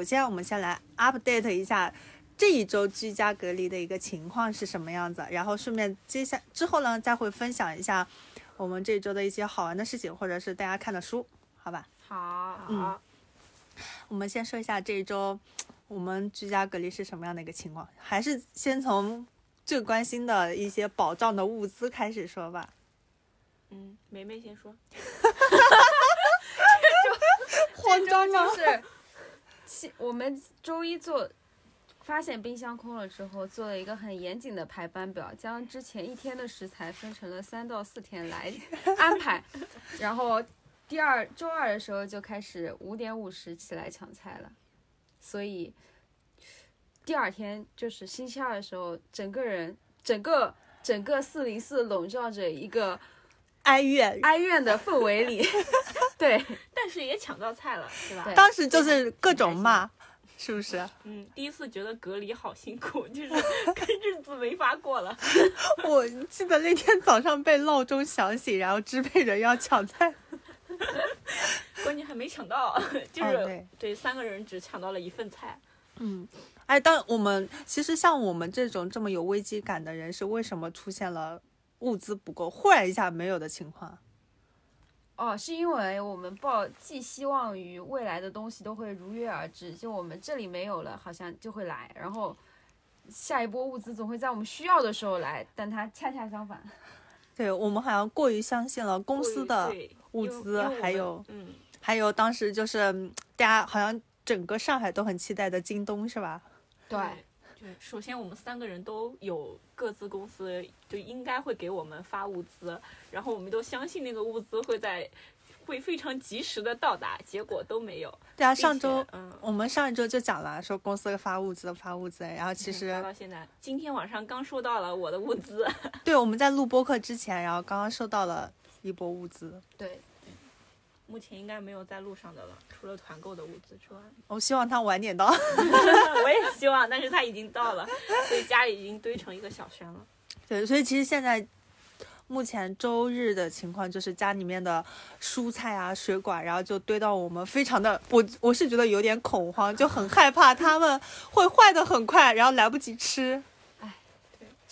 首先，我们先来 update 一下这一周居家隔离的一个情况是什么样子，然后顺便接下之后呢，再会分享一下我们这一周的一些好玩的事情，或者是大家看的书，好吧？好，嗯我们先说一下这一周我们居家隔离是什么样的一个情况，还是先从最关心的一些保障的物资开始说吧。嗯，梅梅先说。慌张吗？就是，其我们周一做，发现冰箱空了之后，做了一个很严谨的排班表，将之前一天的食材分成了三到四天来安排，然后第二周二的时候就开始五点五十起来抢菜了，所以第二天就是星期二的时候，整个人整个整个四零四笼罩着一个哀怨，哀怨的氛围里，对。但是也抢到菜了，是吧？当时就是各种骂，是不是？嗯，第一次觉得隔离好辛苦，就是 跟日子没法过了。我记得那天早上被闹钟响醒，然后支配人要抢菜。关键还没抢到，就是、哦对三个人只抢到了一份菜。嗯，哎，当我们其实像我们这种这么有危机感的人，是为什么出现了物资不够，忽然一下没有的情况？哦，是因为我们抱寄希望于未来的东西都会如约而至，就我们这里没有了，好像就会来，然后下一波物资总会在我们需要的时候来，但它恰恰相反。对我们好像过于相信了公司的物资还有嗯，还有当时就是嗯大家好像整个上海都很期待的京东是吧？对，对，首先我们三个人都有各自公司，就应该会给我们发物资，然后我们都相信那个物资会在会非常及时的到达，结果都没有。对啊，上周嗯，我们上一周就讲了，说公司发物资发物资，然后其嗯发实到现在，今天晚上刚收到了我的物资。对我们在录播课之前，然后刚刚收到了一波物资，对，目前应该没有在路上的了，除了团购的物资之外。我 希望他晚点到。我也希望，但是他已经到了，所以家里已经堆成一个小山了。对，所以其实现在目前周日的情况就是家里面的蔬菜啊、水果啊，然后就堆到我们非常的，我我是觉得有点恐慌，就很害怕他们会坏的很快，然后来不及吃。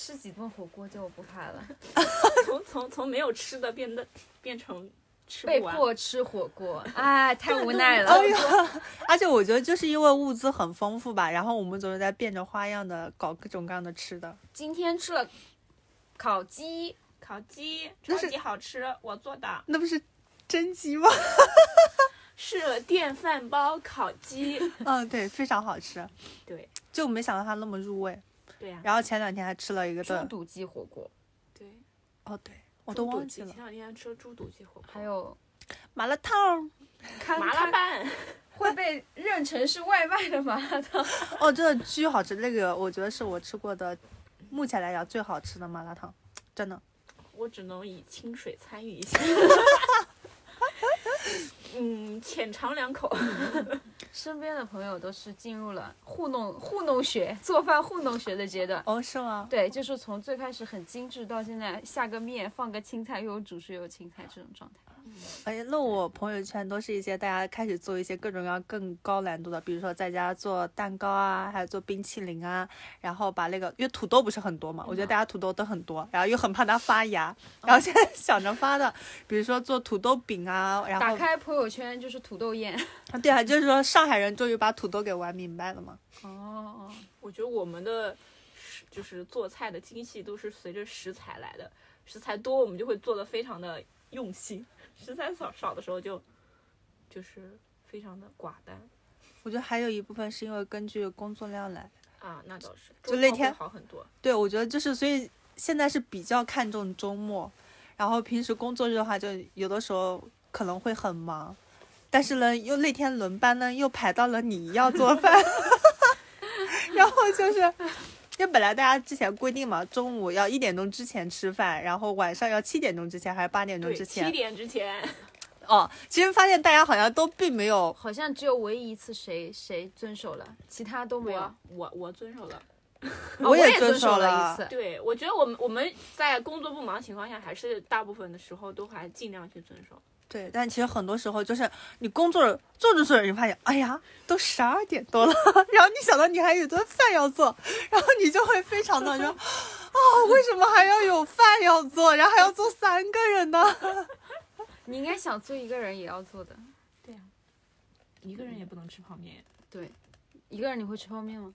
吃几顿火锅就不怕了，从从从没有吃的变得变成吃被。迫吃火锅，哎，太无奈了。哎呀，而且我觉得就是因为物资很丰富吧，然后我们总是在变着花样的搞各种各样的吃的。今天吃了烤鸡，烤鸡那是超级好吃，我做的那不是真鸡吗？是电饭煲烤鸡。嗯，对，非常好吃，对就没想到它那么入味。对呀、然后前两天还吃了一个的，猪肚鸡火锅，对，哦，对我都忘记了前，两天吃了猪肚鸡火锅，还有麻辣烫。看麻辣拌。会被认成是外卖的麻辣烫。哦，真的巨好吃，那个我觉得是我吃过的目前来讲最好吃的麻辣烫，真的。我只能以清水参与一下。嗯，浅尝两口。身边的朋友都是进入了糊弄糊弄学、做饭糊弄学的阶段。哦，是吗？对，就是从最开始很精致，到现在下个面放个青菜，又有主食又有青菜这种状态。哎，那我朋友圈都是一些大家开始做一些各种各样更高难度的，比如说在家做蛋糕啊，还有做冰淇淋啊，然后把那个因为土豆不是很多嘛，我觉得大家土豆都很多，然后又很怕它发芽，然后现在想着发的，比如说做土豆饼啊，然后打开朋友圈就是土豆宴。对啊，就是说上海人终于把土豆给玩明白了嘛。哦，我觉得我们的就是做菜的精细都是随着食材来的，食材多我们就会做的非常的用心，食材少少的时候就就是非常的寡淡我觉得还有一部分是因为根据工作量来。啊，那倒是，就那天好很多，对，我觉得就是，所以现在是比较看重周末，然后平时工作日的话，就有的时候可能会很忙，但是呢，又那天轮班呢又排到了你要做饭，然后就是，因为本来大家之前规定嘛，中午要一点钟之前吃饭，然后晚上要七点钟之前还是八点钟，之前，七点之前，哦，其实发现大家好像都并没有，好像只有唯一一次谁谁遵守了，其他都没有我。我我遵守了，哦我也遵守了一次。对，我觉得我们我们在工作不忙情况下，还是大部分的时候都还尽量去遵守。对，但其实很多时候就是你工作做着做着，你发现，哎呀，都十二点多了，然后你想到你还有一顿饭要做，然后你就会非常的说，啊、为什么还要有饭要做，然后还要做三个人呢？你应该想做一个人也要做的。对呀、一个人也不能吃泡面。对，一个人你会吃泡面吗？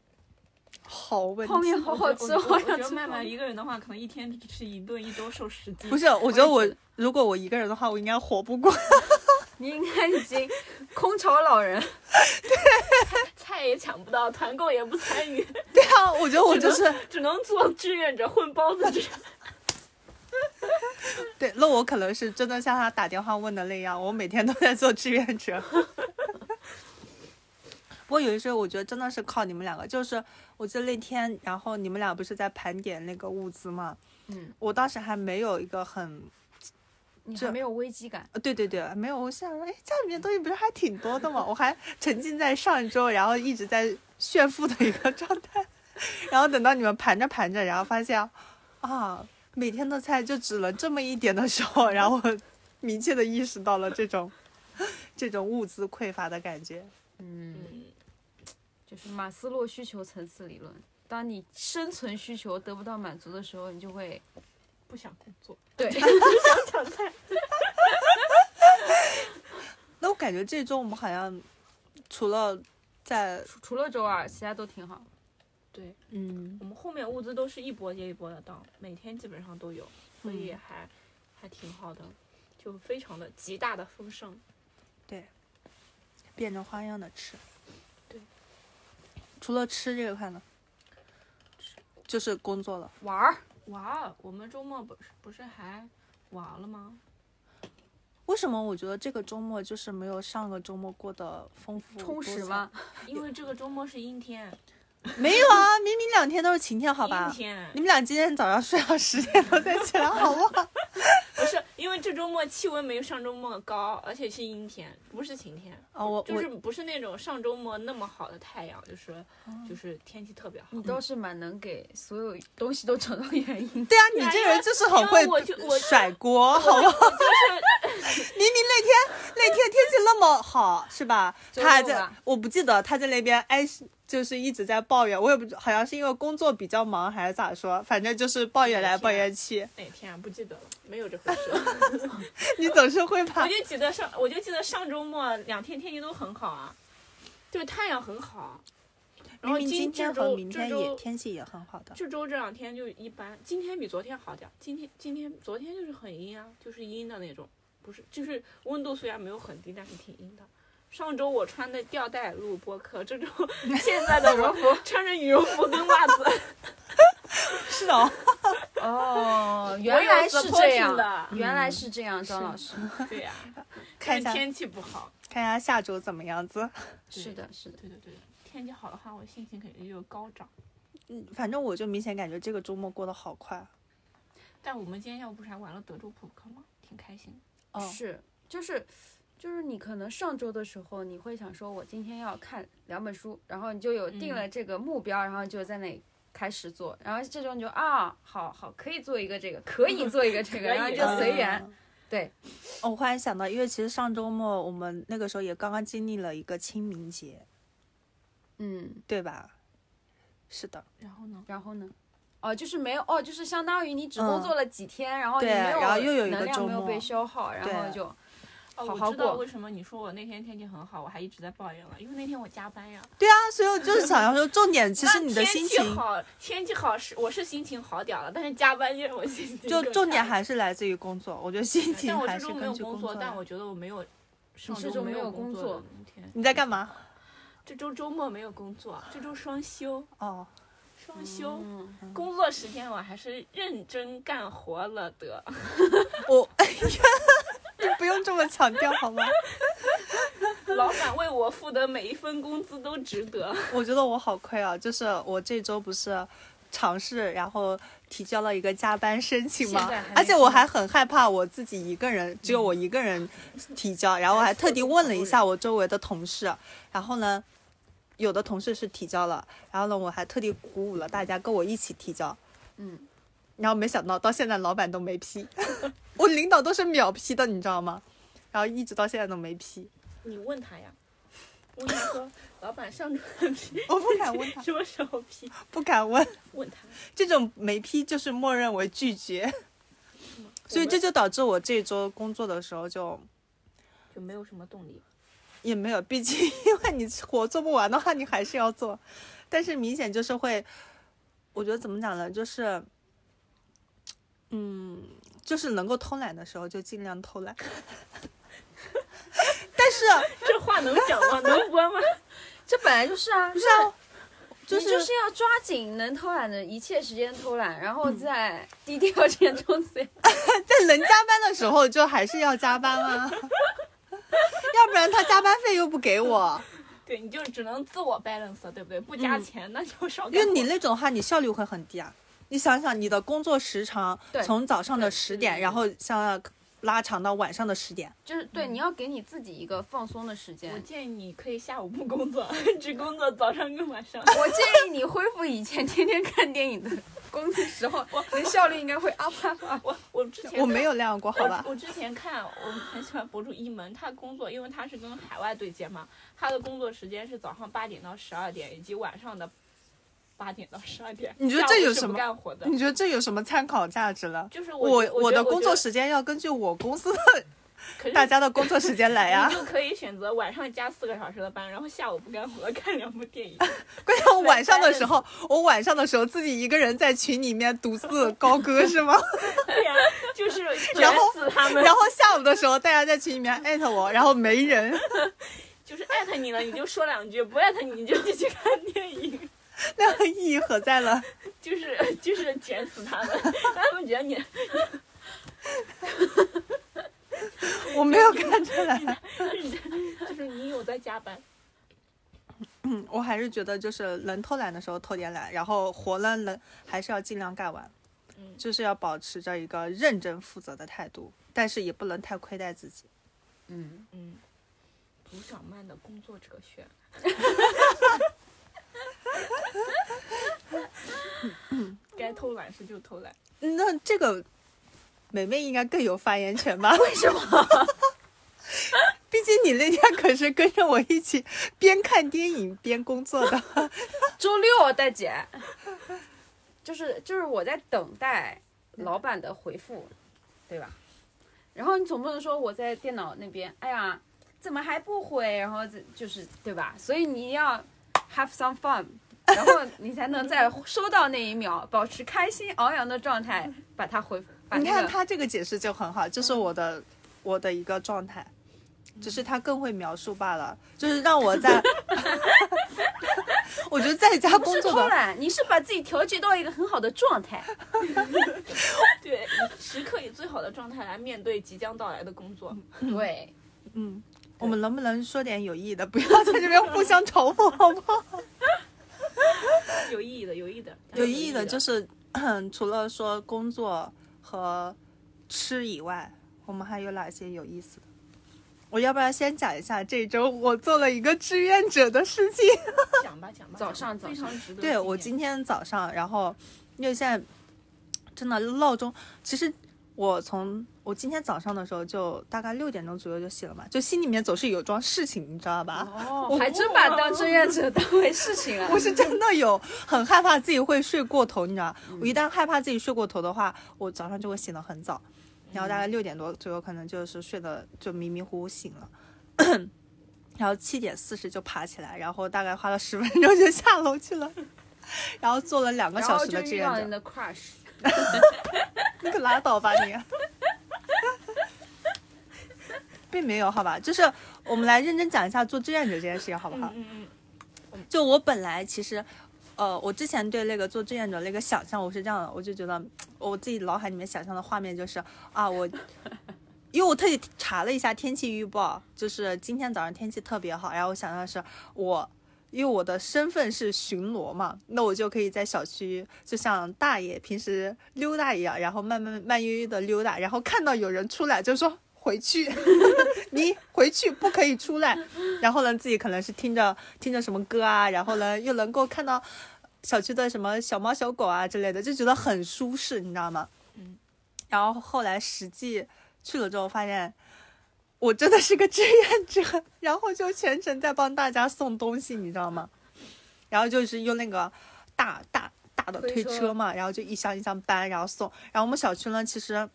好问题。泡面好好吃，我觉得我觉得曼曼吃泡面。一个人的话，可能一天只吃一顿，一周瘦十斤。不是，我觉得我如果我一个人的话，我应该活不过。你应该已经 空巢老人。对 菜也抢不到，团购也不参与，对啊，我觉得我就是只能做志愿者混包子吃。对，那我可能是真的像他打电话问的那样，我每天都在做志愿者。不过有一时候，我觉得真的是靠你们两个。就是我记得那天，然后你们俩不是在盘点那个物资嘛？嗯，我当时还没有一个很，这你还没有危机感。呃对对对，没有。我想说，哎，家里面东西不是还挺多的吗？我还沉浸在上周，然后一直在炫富的一个状态。然后等到你们盘着盘着，然后发现啊，每天的菜就只能这么一点的时候，然后明确的意识到了这种这种物资匮乏的感觉。嗯，嗯，就是马斯洛需求层次理论。当你生存需求得不到满足的时候，你就会不想工作，对不想抢菜。那我感觉这周我们好像除了在除除了周二，其他都挺好。对嗯我们后面物资都是一波接一波的到，每天基本上都有，所以嗯还、还挺好的，就非常的极大的丰盛。对变着花样的吃。对，除了吃这个块呢，就是工作了。玩儿，玩儿，我们周末不是不是还玩了吗？为什么我觉得这个周末就是没有上个周末过得丰富充实？吗？因为这个周末是阴天，没有啊，明明两天都是晴天，好阴吧？天你们俩今天早上睡到十点多才起来，好不好？不是这周末气温没有上周末高，而且是阴天，不是晴天，哦，我我就是不是那种上周末那么好的太阳，就是就是天气特别好。你倒是蛮能给所有东西都找到原因。对啊，你这人就是很会甩锅，好不好？就是 明明那天那天天气那么好，是吧？他还在，我不记得他在那边哎，就是一直在抱怨，我也不知好像是因为工作比较忙还是咋说，反正就是抱怨来抱怨去。哪天啊不记得了，没有这回事。你总是会 把我就记得上，我就记得上周末两天天气都很好啊，就是太阳很好。然后今天和明天也天气也很好的。这周这两天就一般，今天比昨天好点。今天今天昨天就是很阴啊，就是阴的那种，不是就是温度虽然没有很低，但是挺阴的。上周我穿的吊带录播客，这周 现在的我穿着羽绒服跟袜子，是的，哦，原来是这样的，原来是这样，张老师。对呀、看一下天气不好。看一下下周怎么样子。是的，是的。对对对的，天气好的话，我心情肯定就高涨。嗯，反正我就明显感觉这个周末过得好快。但我们今天要不是还玩了德州扑克吗？挺开心的。哦，是，就是，就是你可能上周的时候，你会想说，我今天要看两本书，然后你就有定了这个目标，然后就在那里开始做，然后这周你就啊，好好可以做一个这个，可以做一个这个，然后就随缘。嗯。对，哦我忽然想到，因为其实上周末我们那个时候也刚刚经历了一个清明节，嗯，对吧？是的，然后呢？然后呢？哦，就是没有哦，就是相当于你只工嗯作了几天，然后你没有然后又有一个能量周末没有被消耗，然后就哦，好我好过知道为什么你说我那天天气很好，我还一直在抱怨了，因为那天我加班呀。对啊，所以我就是想要说，重点 其实你的天气心情，好，天气好是我是心情好点了，但是加班就让我心情就重点还是来自于工作。我觉得心情但我这周没还是根据有工作，但我觉得我没有上这周没有没工工作天。你在干嘛？这周周末没有工作，这周双休，哦，双休。嗯，工作时间我还是认真干活了的。我，哎呀，你 不用这么强调好吗？老板为我付的每一分工资都值得。我觉得我好亏啊！就是我这周不是尝试，然后提交了一个加班申请吗？而且我还很害怕我自己一个人，只有我一个人提交，然后我还特地问了一下我周围的同事，然后呢。有的同事是提交了，然后呢，我还特地鼓舞了大家跟我一起提交，嗯，然后没想到到现在老板都没批，我领导都是秒批的，你知道吗？然后一直到现在都没批，你问他呀，问他说，老板上周批我不敢问他，什么时候批？不敢问，问他。这种没批就是默认为拒绝，所以这就导致我这周工作的时候就就没有什么动力。也没有，毕竟因为你活做不完的话，你还是要做，但是明显就是会，我觉得怎么讲呢，就是，嗯，就是能够偷懒的时候就尽量偷懒，但是 这话能讲吗？能播吗？这本来就是啊，不是啊，就是就是要抓紧能偷懒的一切时间偷懒，然后在低调间冲刺在能加班的时候就还是要加班啊，要不然他加班费又不给我，对，你就只能自我 balance，对不对？不加嗯钱，那就少因为。你那种的话，你效率会很低啊。你想想，你的工作时长从早上的对十点，然后像拉长到晚上的十点，就是对，你要给你自己一个放松的时间我。建议你可以下午不工作，只工作早上跟晚上。我建议你恢复以前天天看电影的工作时候，你的效率应该会 up up up。我我之前我没有那样过，好吧我？我之前看，我很喜欢博主一门，他工作，因为他是跟海外对接嘛，他的工作时间是早上八点到十二点，以及晚上的八点到十二点。你觉得这有什么干活的？你觉得这有什么参考价值了？就是我我我的工作时时间要根据我公司的 大家的工作时间来呀、你就可以选择晚上加四个小时的班，然后下午不干活看两部电影。关键我晚上的时候，我晚上的时候自己一个人在群里面独自高歌 是吗？对呀、就是卷然后然后下午的时候大家在群里面艾特我，然后没人，就是艾特你了，你就说两句；不艾特你，你就继续看电影。那样意义何在了？就是就是卷死他们，让他们觉得你 我没有看出来。就是你有在加班。嗯，我还是觉得就是能偷懒的时候偷点懒，然后活了能还是要尽量干完，嗯就是要保持着一个认真负责的态度，但是也不能太亏待自己。嗯，嗯，卢小曼的工作哲学。该偷懒时就偷懒，那这个美美应该更有发言权吧？为什么？毕竟你那天可是跟着我一起边看电影边工作的。周六，大姐，就是就是我在等待老板的回复，对吧？然后你总不能说我在电脑那边，哎呀，怎么还不回？然后这就是对吧？所以你要 have some fun，然后你才能在收到那一秒保持开心昂扬的状态，把它回你看他这个解释就很好，就是我的我的一个状态，只是他更会描述罢了，就是让我在，我觉得在家工作的，偷懒，你是把自己调节到一个很好的状态。对，时刻以最好的状态来面对即将到来的工作。对，嗯，我们能不能说点有意义的？不要在这边互相嘲讽，好不好？有意义的，有意义的，有意义的就是，除了说工作和吃以外，我们还有哪些有意思的？我要不要先讲一下这周我做了一个志愿者的事情？讲吧讲吧，早上早上值得。对我今天早上，然后因为现在真的闹钟，其实我从我今天早上的时候就大概六点钟左右就醒了嘛，就心里面总是有桩事情，你知道吧？哦，还真把当志愿者当回事情啊。我是真的有很害怕自己会睡过头，你知道，我一旦害怕自己睡过头的话，我早上就会醒得很早，然后大概六点多左右可能就是睡得就迷迷糊糊醒了。然后七点四十就爬起来，然后大概花了十分钟就下楼去了，然后做了两个然后就小时的志愿者。遇到你的 crush，你可拉倒吧你！并没有，好吧，就是我们来认真讲一下做志愿者这件事情，好不好？嗯嗯就我本来其实，呃，我之前对那个做志愿者那个想象，我是这样的，我就觉得我自己脑海里面想象的画面就是啊，我，因为我特意查了一下天气预报，就是今天早上天气特别好，然后我想到的是我。因为我的身份是巡逻嘛，那我就可以在小区，就像大爷平时溜达一样，然后慢慢慢悠悠的溜达，然后看到有人出来就说回去，你回去不可以出来。然后呢，自己可能是听着听着什么歌啊，然后呢又能够看到小区的什么小猫小狗啊之类的，就觉得很舒适，你知道吗？嗯。然后后来实际去了之后，发现我真的是个志愿者，然后就全程在帮大家送东西，你知道吗？然后就是用那个大大大的推推车车嘛，然后就一箱一箱搬，然后送。然后我们小区呢，其实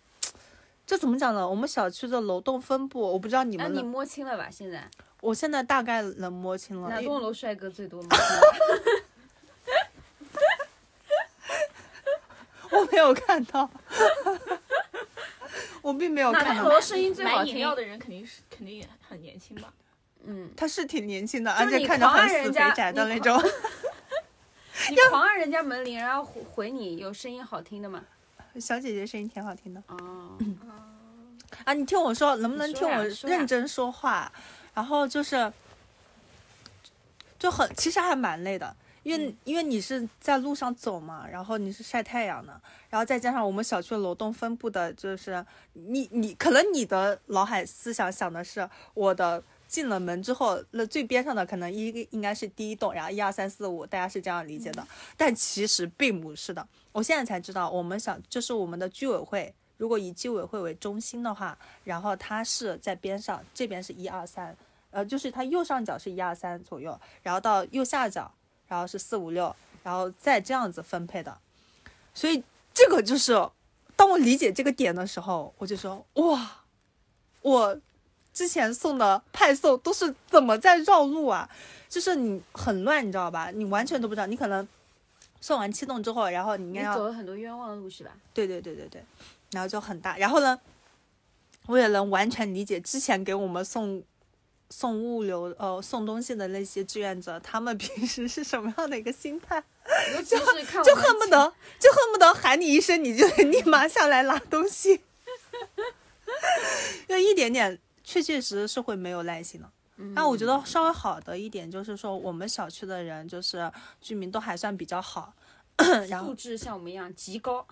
这怎么讲呢？我们小区的楼栋分布，我不知道你那你，摸清了吧？现在 我现在大概能摸清了。哪栋楼帅哥最多吗？我没有看到，我并没有哪看到。栋楼声音最好听？买饮料的人肯定是肯定也很年轻吧？嗯，他是挺年轻的，而且看着很死肥宅的那种。你狂按人家门铃，然后回回你，有声音好听的吗？小姐姐声音挺好听的哦，啊！你听我说，能不能听我认真说话？然后就是，就很其实还蛮累的，因为、因为你是在路上走嘛，然后你是晒太阳的，然后再加上我们小区的楼栋分布的，就是你你可能你的脑海思想想的是我的。进了门之后，那最边上的可能一应该是第一栋，然后一二三四五，大家是这样理解的，但其实并不是的。我现在才知道，我们想就是我们的居委会，如果以居委会为中心的话，然后它是在边上，这边是一二三，呃，就是它右上角是一二三左右，然后到右下角，然后是四五六，然后再这样子分配的。所以这个就是，当我理解这个点的时候，我就说哇，我之前送的派送都是怎么在绕路啊？就是你很乱，你知道吧？你完全都不知道，你可能送完七栋之后，然后你应该要走了很多冤枉的路是吧？对对对对对，然后就很大。然后呢，我也能完全理解之前给我们送送物流呃送东西的那些志愿者，他们平时是什么样的一个心态？尤其是看就恨不得就恨不得喊你一声，你就得立马下来拿东西，就一点点，确确实实是会没有耐心的。但我觉得稍微好的一点就是说，我们小区的人就是居民都还算比较好，然后素质像我们一样极高，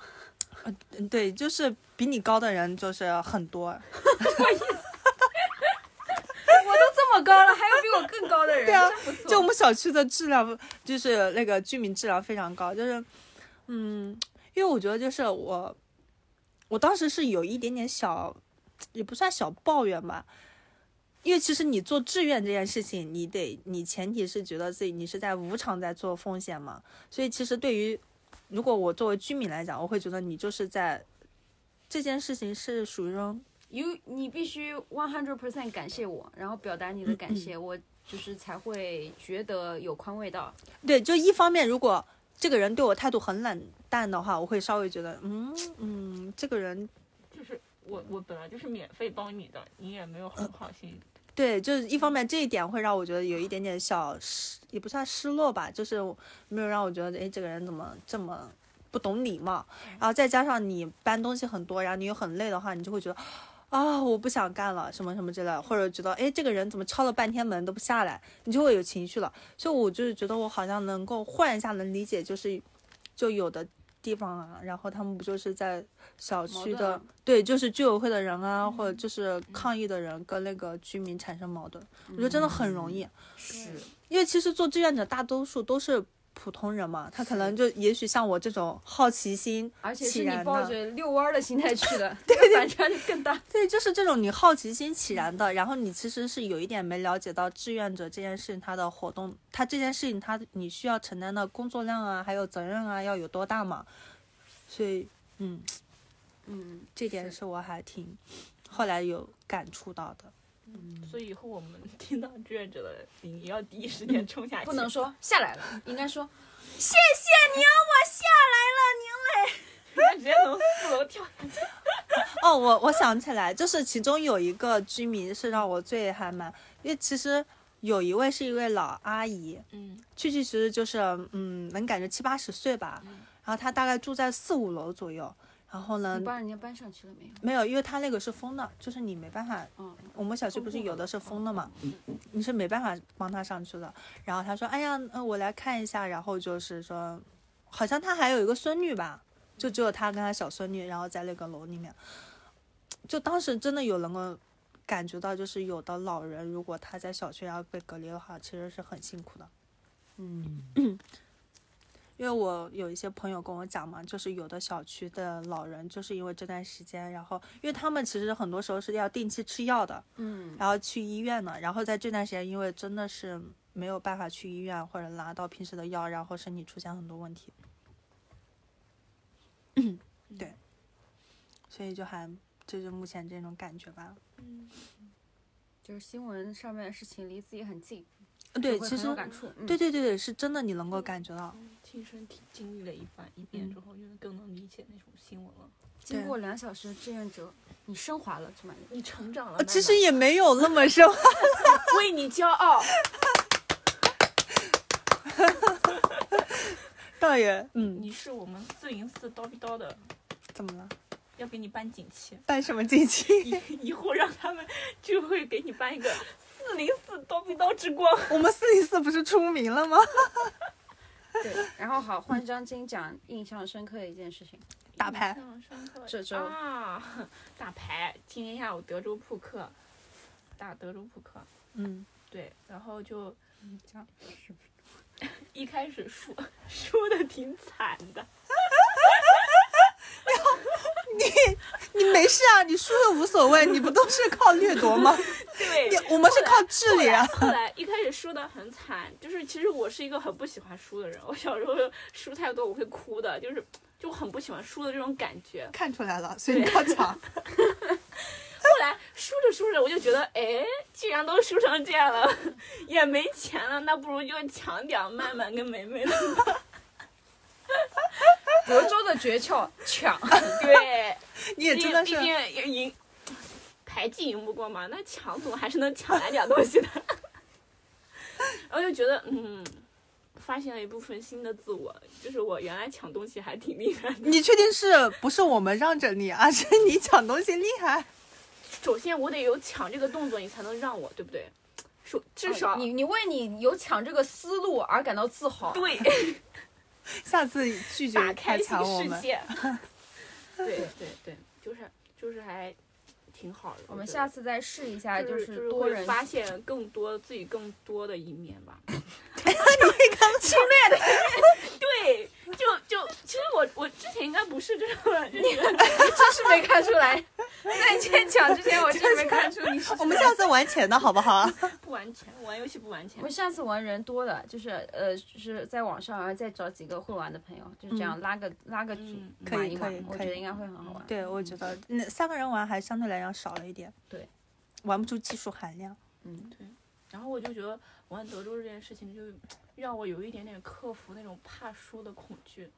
嗯，对，就是比你高的人就是很多。我都这么高了，还有比我更高的人，对啊。就我们小区的质量，就是那个居民质量非常高，就是，嗯，因为我觉得就是我，我当时是有一点点小，也不算小抱怨吧，因为其实你做志愿这件事情，你得你前提是觉得自己你是在无偿在做奉献嘛，所以其实对于如果我作为居民来讲，我会觉得你就是在这件事情是属于说有你必须 one hundred percent 感谢我，然后表达你的感谢，我就是才会觉得有宽慰到。对，就一方面，如果这个人对我态度很冷淡的话，我会稍微觉得，嗯嗯，这个人就是我我本来就是免费帮你的，你也没有很好心。对，就是一方面这一点会让我觉得有一点点小失，也不算失落吧，就是没有让我觉得，哎，这个人怎么这么不懂礼貌？然后再加上你搬东西很多，然后你又很累的话，你就会觉得。啊，我不想干了，什么什么之类的，或者觉得，哎，这个人怎么敲了半天门都不下来，你就会有情绪了。所以我就是觉得我好像能够换一下，能理解，就是就有的地方啊，然后他们不就是在小区的对，就是居委会的人啊，或者就是抗议的人跟那个居民产生矛盾，我觉得真的很容易，是，因为其实做志愿者大多数都是普通人嘛，他可能就也许像我这种好奇心而且是你抱，着遛弯儿的心态去的，对反差就更大。对，就是这种你好奇心起然的，然后你其实是有一点没了解到志愿者这件事情他的活动，他这件事情他你需要承担的工作量啊，还有责任啊要有多大嘛，所以嗯，嗯，这点是我还挺后来有感触到的。所以以后我们听到志愿者的名，也要第一时间冲下去。不能说下来了，应该说谢谢您，我下来了，您嘞。直接从四楼跳下去。哦，我我想起来，就是其中有一个居民是让我最还蛮，因为其实有一位是一位老阿姨，嗯确确实实就是嗯，能感觉七八十岁吧，然后她大概住在四五楼左右，然后呢你帮人家搬上去了没有？没有，因为他那个是封的，就是你没办法，嗯，我们小区不是有的是封的嘛，你是没办法帮他上去的。然后他说，哎呀，嗯、我来看一下，然后就是说，好像他还有一个孙女吧，就只有他跟他小孙女，然后在那个楼里面。就当时真的有能够感觉到，就是有的老人如果他在小区要被隔离的话，其实是很辛苦的。嗯，因为我有一些朋友跟我讲嘛，就是有的小区的老人就是因为这段时间，然后因为他们其实很多时候是要定期吃药的，嗯，然后去医院的，然后在这段时间，因为真的是没有办法去医院或者拿到平时的药，然后身体出现很多问题。对，所以就还就是目前这种感觉吧。嗯就是新闻上面的事情离自己很近，对，其实感触。嗯对对对对，是真的，你能够感觉到。亲身体经历了一番一遍之后，就是更能理解那种新闻了。经过两小时的志愿者，你升华了，朱满你成长了，呃其实也没有那么深。为你骄傲。大爷，嗯，你是我们四零四叨逼叨的，怎么了？要给你颁锦旗，办什么锦旗？以以后让他们就会给你颁一个四零四叨逼叨之光。我们四零四不是出名了吗？对，然后好，换张金讲印象深刻的一件事情。打牌印象深刻这周啊，打牌，今天下午德州扑克，打德州扑克，嗯，对，然后就讲一开始输输的挺惨的，你你没事啊，你输了无所谓，你不都是靠掠夺吗？对你，我们是靠智力啊。后来一开始输的很惨，就是其实我是一个很不喜欢输的人，我小时候输太多我会哭的，就是就很不喜欢输的这种感觉。看出来了，所以你要抢。后来输着输着，我就觉得，哎，既然都输成这样了，也没钱了，那不如就抢点儿曼曼跟梅梅的。德州的诀窍抢，对，你也毕真的是，毕竟赢牌技赢不过嘛，那抢总还是能抢来点东西的。然后就觉得，嗯，发现了一部分新的自我，就是我原来抢东西还挺厉害的。你确定是不是我们让着你，而是你抢东西厉害？首先我得有抢这个动作，你才能让我，对不对？说至少、哦你你为你有抢这个思路而感到自豪。对 下次拒绝开太新抢我们。对对 对，就是就是还挺好的。我们下次再试一下，就是是多人会发现更多自己更多的一面吧。对，就就其实我我之前应该不是这种人，就是真是没看出来，在先讲之前我真没看出你是。我们下次玩钱的好不好？不玩钱，玩游戏不玩钱我。们下次玩人多的，就是呃，就是在网上，然后再找几个会玩的朋友，就是这样拉个、拉个组嗯可以玩一玩可以，可以我觉得应该会很好玩。对，我觉得那三个人玩还相对来讲少了一点。对，玩不出技术含量。嗯，对然后我就觉得玩德州这件事情，就让我有一点点克服那种怕输的恐惧。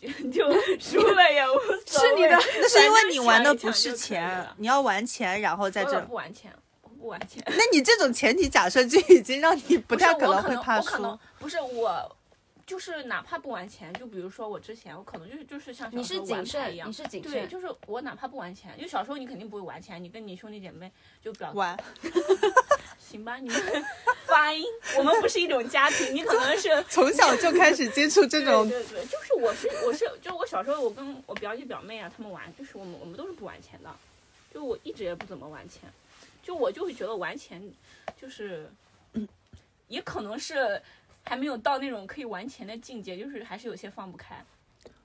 就 就输了也无所谓，是你的那是因为你玩的不是钱，你要玩钱，然后在我这。不玩钱，我不玩钱。那你这种前提假设就已经让你不太可能会怕能可能输。不是我，就是哪怕不玩钱，就比如说我之前我可能就是就是像小你是时候玩谨慎，牌一样你，是谨慎对，就是我哪怕不玩钱，因为小时候你肯定不会玩钱，你跟你兄弟姐妹就表玩，行吧，你们 fine，我们不是一种家庭，你可能是 从小就开始接触这种对 对对，就是我是我是就我小时候我跟我表姐表妹啊他们玩，就是我们我们都是不玩钱的，就我一直也不怎么玩钱，就我就会觉得玩钱就是，也可能是还没有到那种可以玩钱的境界，就是还是有些放不开。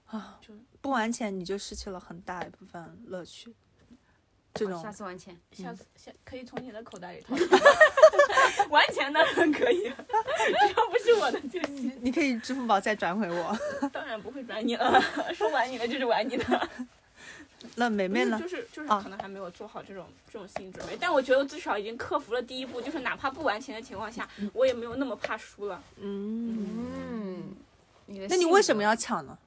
啊就，不玩钱你就失去了很大一部分乐趣。这种下次玩钱，下次下可以从你的口袋里掏钱，玩钱当然可以，只要不是我的就行。你可以支付宝再转回我。当然不会转你了，说玩你的就是玩你的。那梅梅呢就？是就是啊可能还没有做好这种这种心理准备，但我觉得至少已经克服了第一步，就是哪怕不玩钱的情况下，我也没有那么怕输了。嗯，嗯，你那你为什么要抢呢？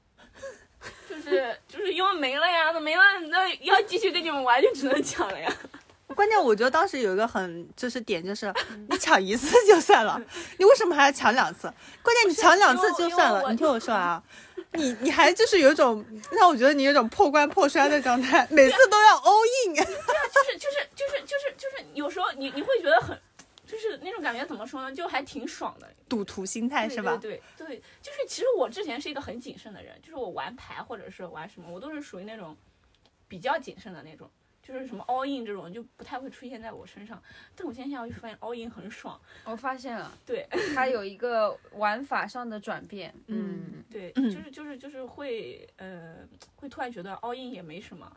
就是就是因为没了呀，那没了，那要继续跟你们玩就只能抢了呀。关键我觉得当时有一个很就是点，就是你抢一次就算了，你为什么还要抢两次？关键你抢两次就算了，你听我说啊，你你还就是有一种让我觉得你有一种破罐破摔的状态，每次都要 all in。就是就是就是就是就是有时候你你会觉得很，就是那种感觉怎么说呢，就还挺爽的。赌徒心态是吧？对对对，就是其实我之前是一个很谨慎的人，就是我玩牌或者是玩什么，我都是属于那种比较谨慎的那种。就是什么 all in 这种就不太会出现在我身上。但我现在就发现 all in 很爽，我发现了，对它有一个玩法上的转变。嗯，对，嗯就是就是就是会呃会突然觉得 all in 也没什么，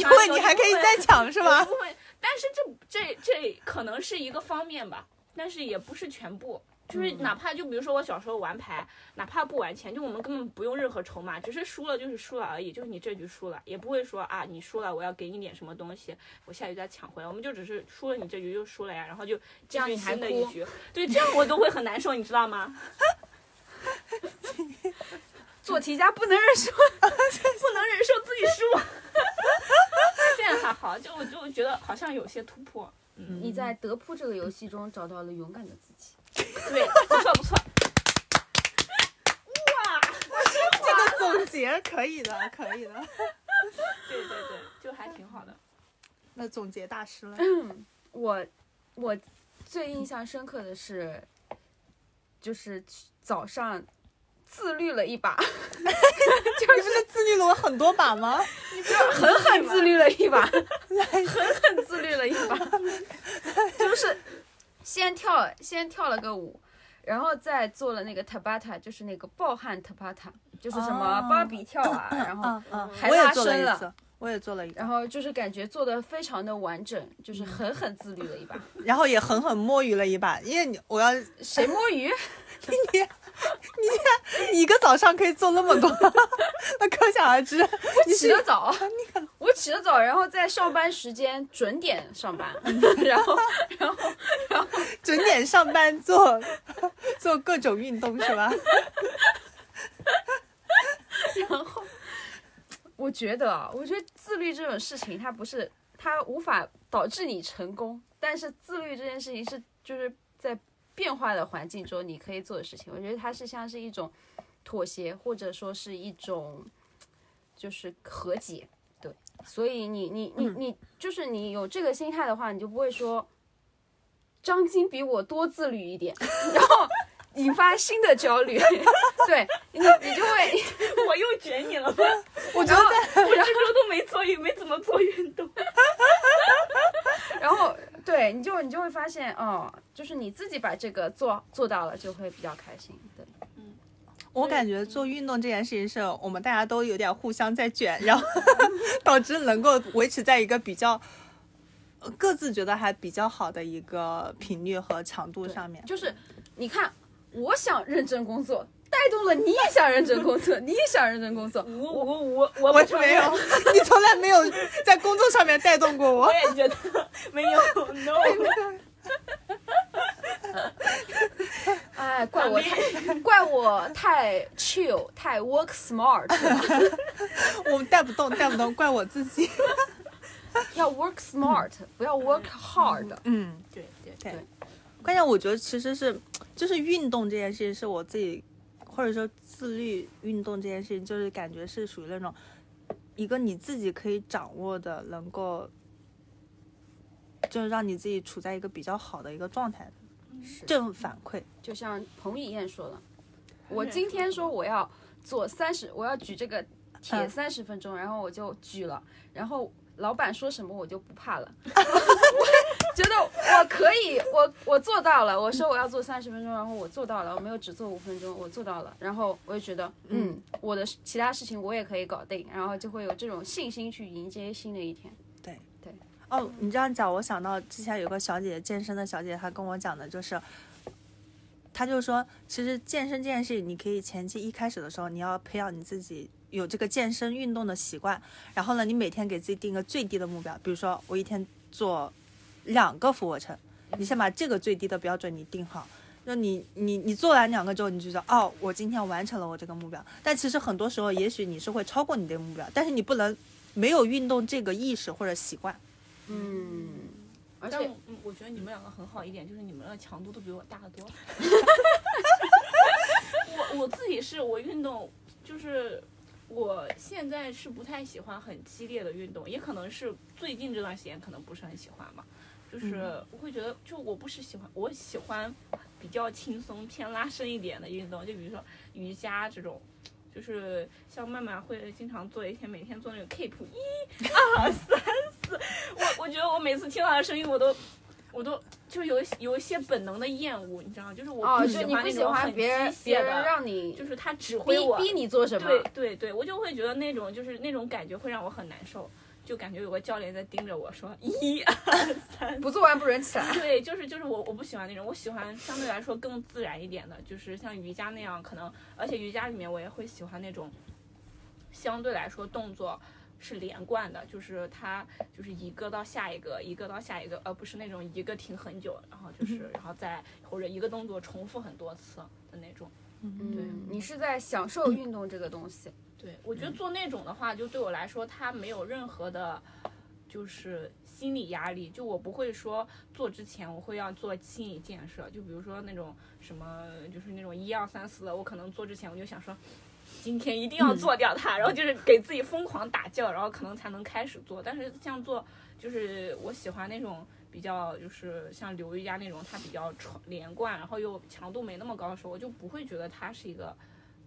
因为你还可以再抢是吧有一？部分，但是这这这可能是一个方面吧，但是也不是全部。就是哪怕就比如说我小时候玩牌，哪怕不玩钱，就我们根本不用任何筹码，只是输了就是输了而已，就是你这局输了，也不会说啊你输了我要给你点什么东西，我下局再抢回来，我们就只是输了你这局就输了呀，然后就继续样新的一局，对，这样我都会很难受，你知道吗？做题家不能忍受。不能忍受自己输。还好，就我就觉得好像有些突破，嗯，你在德扑这个游戏中找到了勇敢的自己。对，不错不错。哇，这个总结可以的，可以的。对对对，就还挺好的。那总结大师了，我我最印象深刻的是，就是早上自律了一把，你不是自律了我很多把吗？你不是狠狠自律了一把，狠狠自律了一把，就是先跳先跳了个舞，然后再做了那个 tabata，就是那个暴汗 tabata，就是什么哦芭比跳啊，然后还我也做了拉伸了一次，我也做了一个然，后就是感觉做的非常的完整，就是狠狠自律了一把。然后也狠狠摸鱼了一把，因为你我要谁摸鱼？你 你一个早上可以做那么多，那可想而知，你是起得早，我起得早，然后在上班时间准点上班，然后然后。准点上班做做各种运动是吧？然后，我觉得啊，我觉得自律这种事情，它不是它无法导致你成功，但是自律这件事情是就是在变化的环境中你可以做的事情。我觉得它是像是一种妥协，或者说是一种就是和解。对，所以你你你你就是你有这个心态的话，你就不会说张晶比我多自律一点，然后引发新的焦虑。对你，你就会。我又卷你了吗？我觉得我这周都没做运，没怎么做运动。然后对，你就你就会发现，哦，就是你自己把这个做做到了，就会比较开心。对，我感觉做运动这件事情是我们大家都有点互相在卷，然后导致能够维持在一个比较呃各自觉得还比较好的一个频率和强度上面。就是你看，我想认真工作，带动了你也想认真工作，你也想认真工作。我我我我我不承认没有，你从来没有在工作上面带动过我我。也觉得没有，no。哎，怪我太怪我太 chill，太 work smart，我带不动，带不动，怪我自己。要 work smart，不要 work hard。嗯，对对对对。关键我觉得其实是，就是运动这件事情是我自己，或者说自律运动这件事情，就是感觉是属于那种一个你自己可以掌握的，能够就是让你自己处在一个比较好的一个状态，是正反馈。就像彭于晏说的，我今天说我要做三十，我要举这个铁嗯三十分钟，然后我就举了，然后老板说什么我就不怕了 觉得我可以，我我做到了，我说我要做三十分钟，然后我做到了，我没有只做五分钟，我做到了，然后我就觉得，嗯，我的其他事情我也可以搞定，然后就会有这种信心去迎接新的一天。对。对。哦，你这样讲，我想到之前有个小姐姐，健身的小姐姐，她跟我讲的就是，她就说，其实健身这件事情，你可以前期一开始的时候，你要培养你自己有这个健身运动的习惯，然后呢，你每天给自己定个最低的目标，比如说我一天做两个俯卧撑，你先把这个最低的标准你定好。那你你你做完两个之后，你就知道哦，我今天完成了我这个目标。但其实很多时候，也许你是会超过你这个目标，但是你不能没有运动这个意识或者习惯。嗯，而且我觉得你们两个很好一点，就是你们的强度都比我大得多。我 我自己是我运动，就是我现在是不太喜欢很激烈的运动，也可能是最近这段时间可能不是很喜欢嘛。就是我会觉得，就我不是喜欢，我喜欢比较轻松、偏拉伸一点的运动，就比如说瑜伽这种。就是像曼曼会经常做一些，每天做那个 keep 一二三四，我我觉得我每次听到他的声音，我都我都就有有一些本能的厌恶，你知道吗？就是我哦，不喜喜欢那种很欢别人机械的，让你就是他指挥我，逼逼你做什么？对对对，我就会觉得那种就是那种感觉会让我很难受，就感觉有个教练在盯着我说一二三。不做完不准起来。对，就是就是我我不喜欢那种，我喜欢相对来说更自然一点的，就是像瑜伽那样，可能而且瑜伽里面我也会喜欢那种相对来说动作是连贯的，就是它就是一个到下一个，一个到下一个，而不是那种一个停很久，然后就是然后再或者一个动作重复很多次的那种。嗯，你是在享受运动这个东西。对，我觉得做那种的话，就对我来说，它没有任何的，就是心理压力。就我不会说做之前我会要做心理建设，就比如说那种什么，就是那种一二三四的，我可能做之前我就想说，今天一定要做掉它，然后就是给自己疯狂打劲儿，然后可能才能开始做。但是像做，就是我喜欢那种。比较就是像刘瑜伽那种，它比较传连贯，然后又强度没那么高的时候，我就不会觉得它是一个，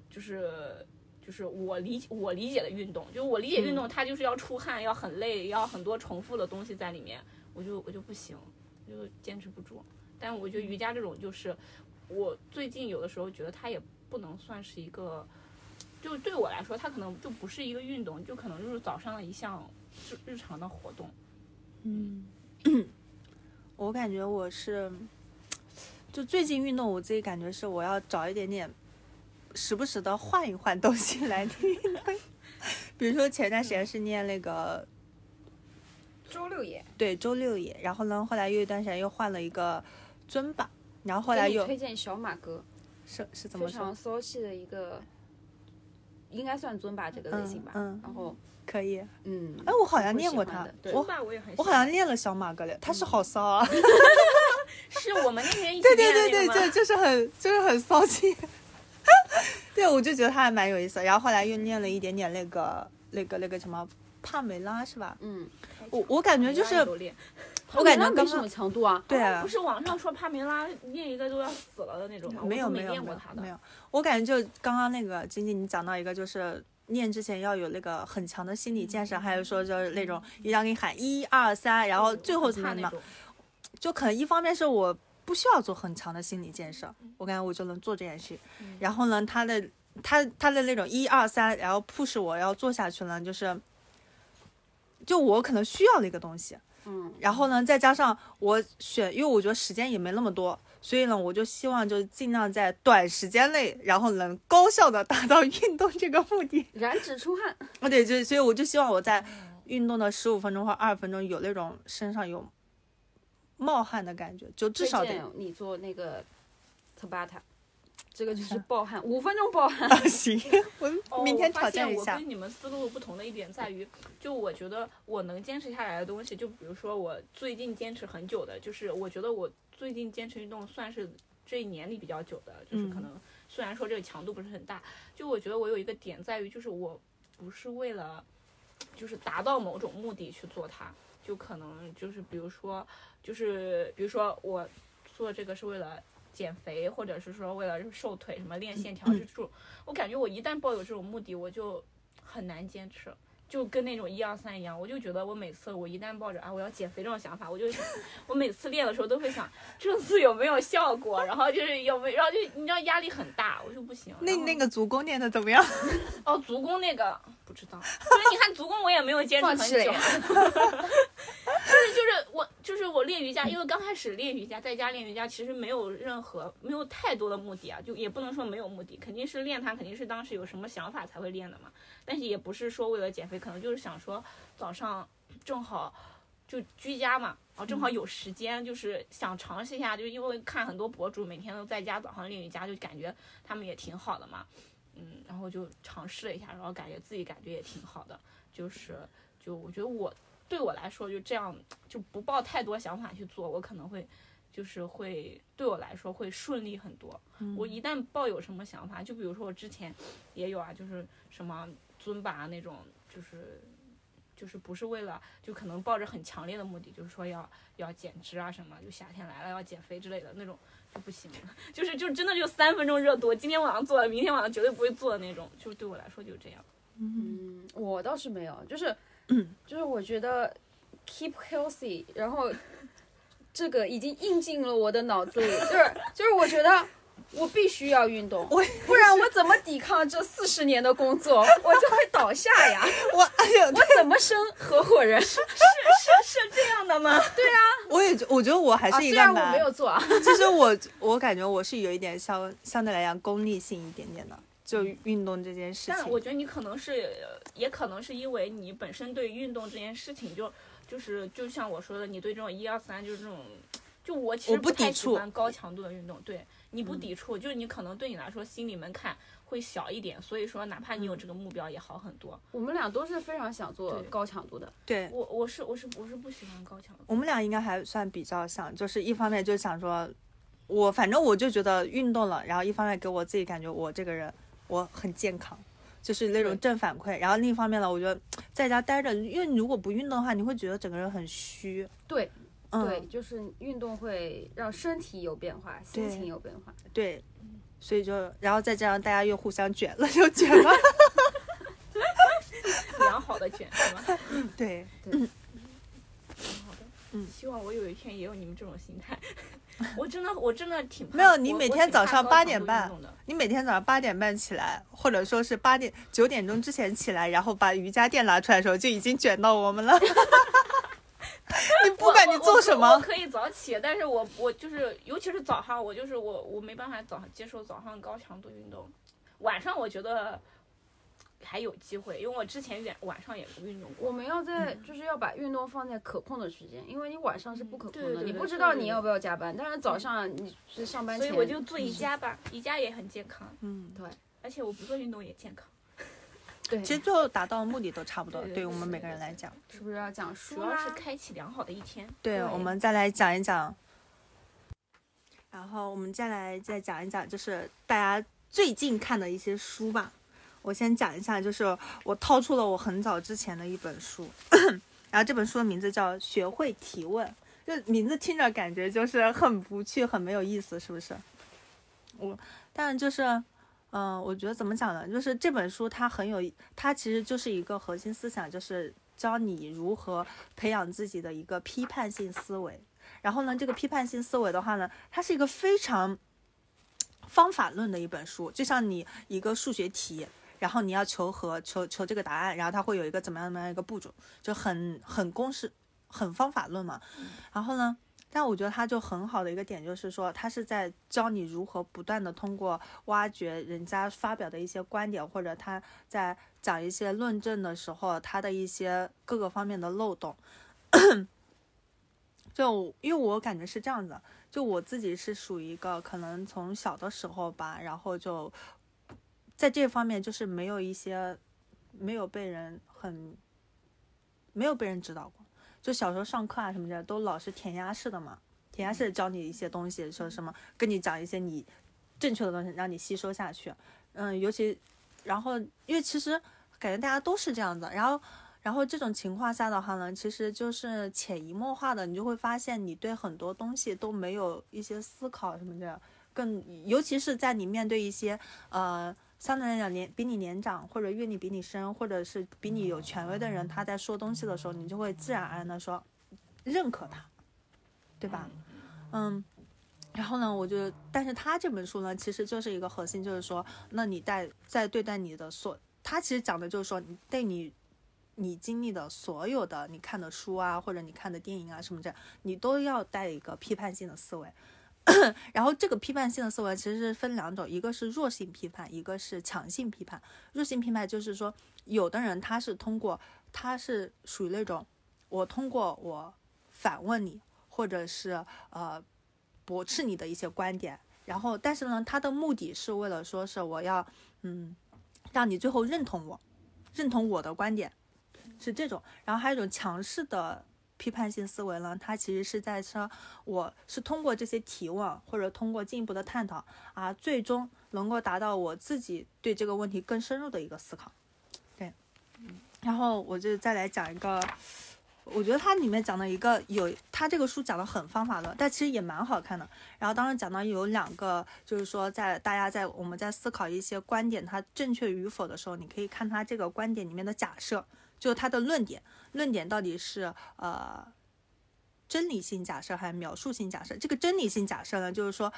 就是就是我理我理解的运动，就是我理解运动，它就是要出汗，要很累，要很多重复的东西在里面，我就我就不行，就坚持不住。但我觉得瑜伽这种，就是我最近有的时候觉得它也不能算是一个，就对我来说，它可能就不是一个运动，就可能就是早上的一项日日常的活动。嗯，我感觉我是，就最近运动，我自己感觉是我要找一点点，时不时的换一换东西来运动。比如说前段时间是念那个周六野，对周六野，然后呢，后来又一段时间又换了一个尊吧，然后后来又推荐小马哥，是是怎么说常？骚气的一个，应该算尊巴这个类型吧。嗯嗯然后，可以。嗯，哎，我好像念过他我，我也很我好像念了小马哥嘞，他是好骚啊！是我们那天一起对对对对，练的那个吗就就是很就是很骚气。对，我就觉得他还蛮有意思。然后后来又念了一点点那个那个那个什么帕梅拉是吧？嗯，我我感觉就是我感觉没什么刚强度啊。对啊不，是网上说帕梅拉念一个都要死了的那种吗？没有我没没有没有练过他的，没有，我感觉就刚刚那个晶晶你讲到一个就是。念之前要有那个很强的心理建设，还有说就是那种一定要给你喊一二三，然后最后怎么怎么。就可能一方面是我不需要做很强的心理建设，我感觉我就能做这件事。然后呢，他的他他的那种一二三，然后 push 我要做下去呢，就是就我可能需要的一个东西。嗯，然后呢，再加上我选，因为我觉得时间也没那么多，所以呢，我就希望就尽量在短时间内，然后能高效的达到运动这个目的。燃脂出汗。啊，对，就所以我就希望我在运动的十五分钟或二十分钟有那种身上有冒汗的感觉，就至少得你做那个 Tabata，这个就是暴汗，五分钟暴汗。行，我哦明天发挑战一下。现我跟你们思路不同的一点在于，就我觉得我能坚持下来的东西，就比如说我最近坚持很久的，就是我觉得我最近坚持运动算是这一年里比较久的，就是可嗯能虽然说这个强度不是很大，就我觉得我有一个点在于，就是我不是为了就是达到某种目的去做它，就可能就是比如说就是比如说我做这个是为了。减肥，或者是说为了瘦腿，什么练线条，这种，我感觉我一旦抱有这种目的，我就很难坚持。就跟那种一二三一样，我就觉得我每次我一旦抱着啊我要减肥这种想法，我就想我每次练的时候都会想这次有没有效果，然后就是有没有，然后就你知道压力很大，我就不行。那那个足弓练的怎么样？哦，足弓那个不知道，所以你看足弓我也没有坚持很久。就是就是我就是我练瑜伽，因为刚开始练瑜伽，在家练瑜伽，其实没有任何没有太多的目的啊，就也不能说没有目的，肯定是练它，肯定是当时有什么想法才会练的嘛。但是也不是说为了减肥，可能就是想说早上正好就居家嘛，然后正好有时间，就是想尝试一下，就因为看很多博主每天都在家早上练瑜伽，就感觉他们也挺好的嘛。嗯，然后就尝试了一下，然后感觉自己感觉也挺好的，就是就我觉得我对我来说就这样，就不抱太多想法去做，我可能会就是会对我来说会顺利很多。我一旦抱有什么想法，就比如说我之前也有啊，就是什么尊巴那种，就是。就是不是为了，就可能抱着很强烈的目的，就是说要要减脂啊什么，就夏天来了要减肥之类的那种就不行了，就是就真的就三分钟热度，今天晚上做了，明天晚上绝对不会做的那种，就对我来说就是这样。嗯，我倒是没有，就是，嗯就是我觉得 keep healthy，然后这个已经印进了我的脑子里，就是就是我觉得我必须要运动，我不然我怎么抵抗这四十年的工作？我就会倒下呀！我哎呀，我怎么升合伙人？是是是这样的吗？对啊我也觉我觉得我还啊，是一个蛮虽然我没，有做啊，其实我我感觉我是有一点相相对来讲功利性一点点的，就运动这件事情。但我觉得你可能是，呃也可能是因为你本身对运动这件事情就就是就像我说的，你对这种一二三就是这种，就我其实不太喜不抵触欢高强度的运动，对你不嗯抵触，就是你可能对你来说心理门槛会小一点，所以说哪怕你有这个目标也好很多。我们俩都是非常想做高强度的。对我我是我是我是不喜欢高强度，我们俩应该还算比较像，就是一方面就想说，我反正我就觉得运动了，然后一方面给我自己感觉我这个人我很健康，就是那种正反馈。然后另一方面呢，我觉得在家待着，因为你如果不运动的话，你会觉得整个人很虚。对嗯，对，就是运动会让身体有变化，心情有变化。对，所以就然后再加上大家又互相卷了，就卷了。良好的卷是吗？对，挺好的。嗯希望我有一天也有你们这种心态。我真的，我真的挺没有你每天早上八点半你每天早上八点半起来，或者说是八点九点钟之前起来，然后把瑜伽垫拿出来的时候，就已经卷到我们了。你不管你做什么，我我可以早起，但是我我就是，尤其是早上，我就是我我没办法早上接受早上高强度运动。晚上我觉得还有机会，因为我之前晚晚上也不运动过。我们要在嗯就是要把运动放在可控的时间，因为你晚上是不可控的，对对对你不知道你要不要加班，但是早上你是上班所，以我就做瑜伽吧，瑜伽也很健康，嗯，对而且我不做运动也健康。对，其实最后达到目的都差不多，对于我们每个人来讲。是不是要讲书主要是开启良好的一天。对，对我们再来讲一讲，然后我们再来再讲一讲，就是大家最近看的一些书吧。我先讲一下，就是我掏出了我很早之前的一本书，然后这本书的名字叫《学会提问》，就名字听着感觉就是很无趣、很没有意思，是不是？我，但就是，嗯、我觉得怎么讲呢？就是这本书它很有，它其实就是一个核心思想，就是教你如何培养自己的一个批判性思维。然后呢，这个批判性思维的话呢，它是一个非常方法论的一本书，就像你一个数学题，然后你要求和求求这个答案，然后它会有一个怎么样怎么样一个步骤，就很很公式、很方法论嘛。然后呢，但我觉得它就很好的一个点就是说，它是在教你如何不断的通过挖掘人家发表的一些观点，或者他在讲一些论证的时候，他的一些各个方面的漏洞。就因为我感觉是这样子，就我自己是属于一个可能从小的时候吧，然后就在这方面就是没有一些没有被人很没有被人指导过，就小时候上课啊什么的都老是填鸭式的嘛，填鸭式的教你一些东西，说什么跟你讲一些你正确的东西，让你吸收下去。嗯，尤其然后因为其实感觉大家都是这样子，然后。然后这种情况下的话呢，其实就是潜移默化的，你就会发现你对很多东西都没有一些思考什么的，更尤其是在你面对一些呃相对来讲年比你年长或者阅历比你深，或者是比你有权威的人，他在说东西的时候，你就会自然而然的说认可他，对吧？嗯。然后呢，我就，但是他这本书呢，其实就是一个核心，就是说，那你在在对待你的所，他其实讲的就是说，你对你你经历的所有的你看的书啊，或者你看的电影啊什么这，你都要带一个批判性的思维。然后这个批判性的思维其实是分两种，一个是弱性批判，一个是强性批判。弱性批判就是说，有的人他是通过，他是属于那种，我通过我反问你，或者是呃驳斥你的一些观点，然后但是呢，他的目的是为了说是我要嗯，让你最后认同我，认同我的观点。是这种，然后还有一种强势的批判性思维呢，它其实是在说，我是通过这些提问或者通过进一步的探讨啊，最终能够达到我自己对这个问题更深入的一个思考。对，然后我就再来讲一个，我觉得它里面讲的一个有，它这个书讲的很方法论，但其实也蛮好看的。然后当时讲到有两个，就是说在大家在我们在思考一些观点它正确与否的时候，你可以看它这个观点里面的假设。就它的论点，论点到底是呃真理性假设还是描述性假设？这个真理性假设呢，就是说。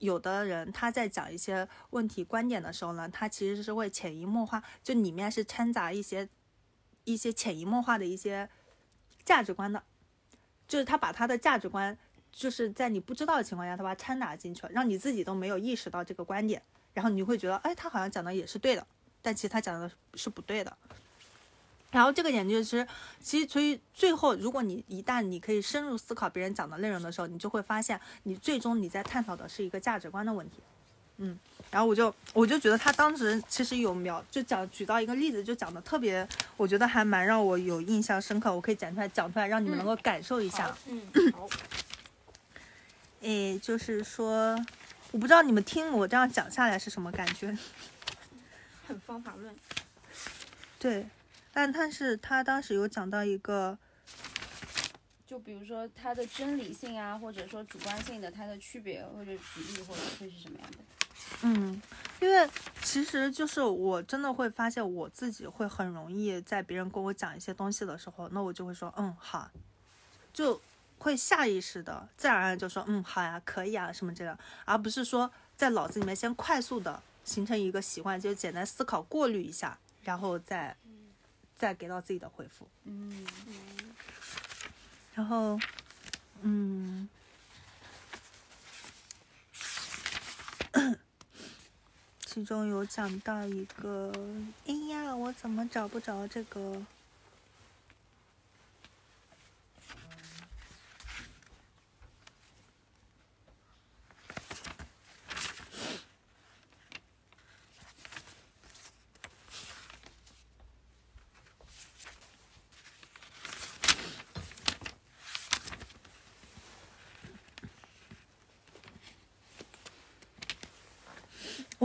有的人他在讲一些问题观点的时候呢，他其实是会潜移默化，就里面是掺杂一些一些潜移默化的一些价值观的，就是他把他的价值观，就是在你不知道的情况下，他把掺杂进去了，让你自己都没有意识到这个观点，然后你会觉得，哎，他好像讲的也是对的，但其实他讲的是不对的。然后这个研究是，其实所以最后，如果你一旦你可以深入思考别人讲的内容的时候，你就会发现，你最终你在探讨的是一个价值观的问题。嗯，然后我就我就觉得他当时其实有描，就讲举到一个例子，就讲的特别，我觉得还蛮让我有印象深刻。我可以讲出来讲出来，让你们能够感受一下。嗯，好，诶，就是说，我不知道你们听我这样讲下来是什么感觉。很方法论。对。但但是他当时有讲到一个，就比如说它的真理性啊，或者说主观性的它的区别，或者举例或者会是什么样的？嗯，因为其实就是我真的会发现我自己会很容易在别人跟我讲一些东西的时候，那我就会说嗯好，就会下意识的自然而然就说嗯好呀可以啊什么这样，而不是说在脑子里面先快速的形成一个习惯，就简单思考过滤一下，然后再。再给到自己的回复，嗯，然后，嗯，其中有讲到一个，哎呀，我怎么找不着这个？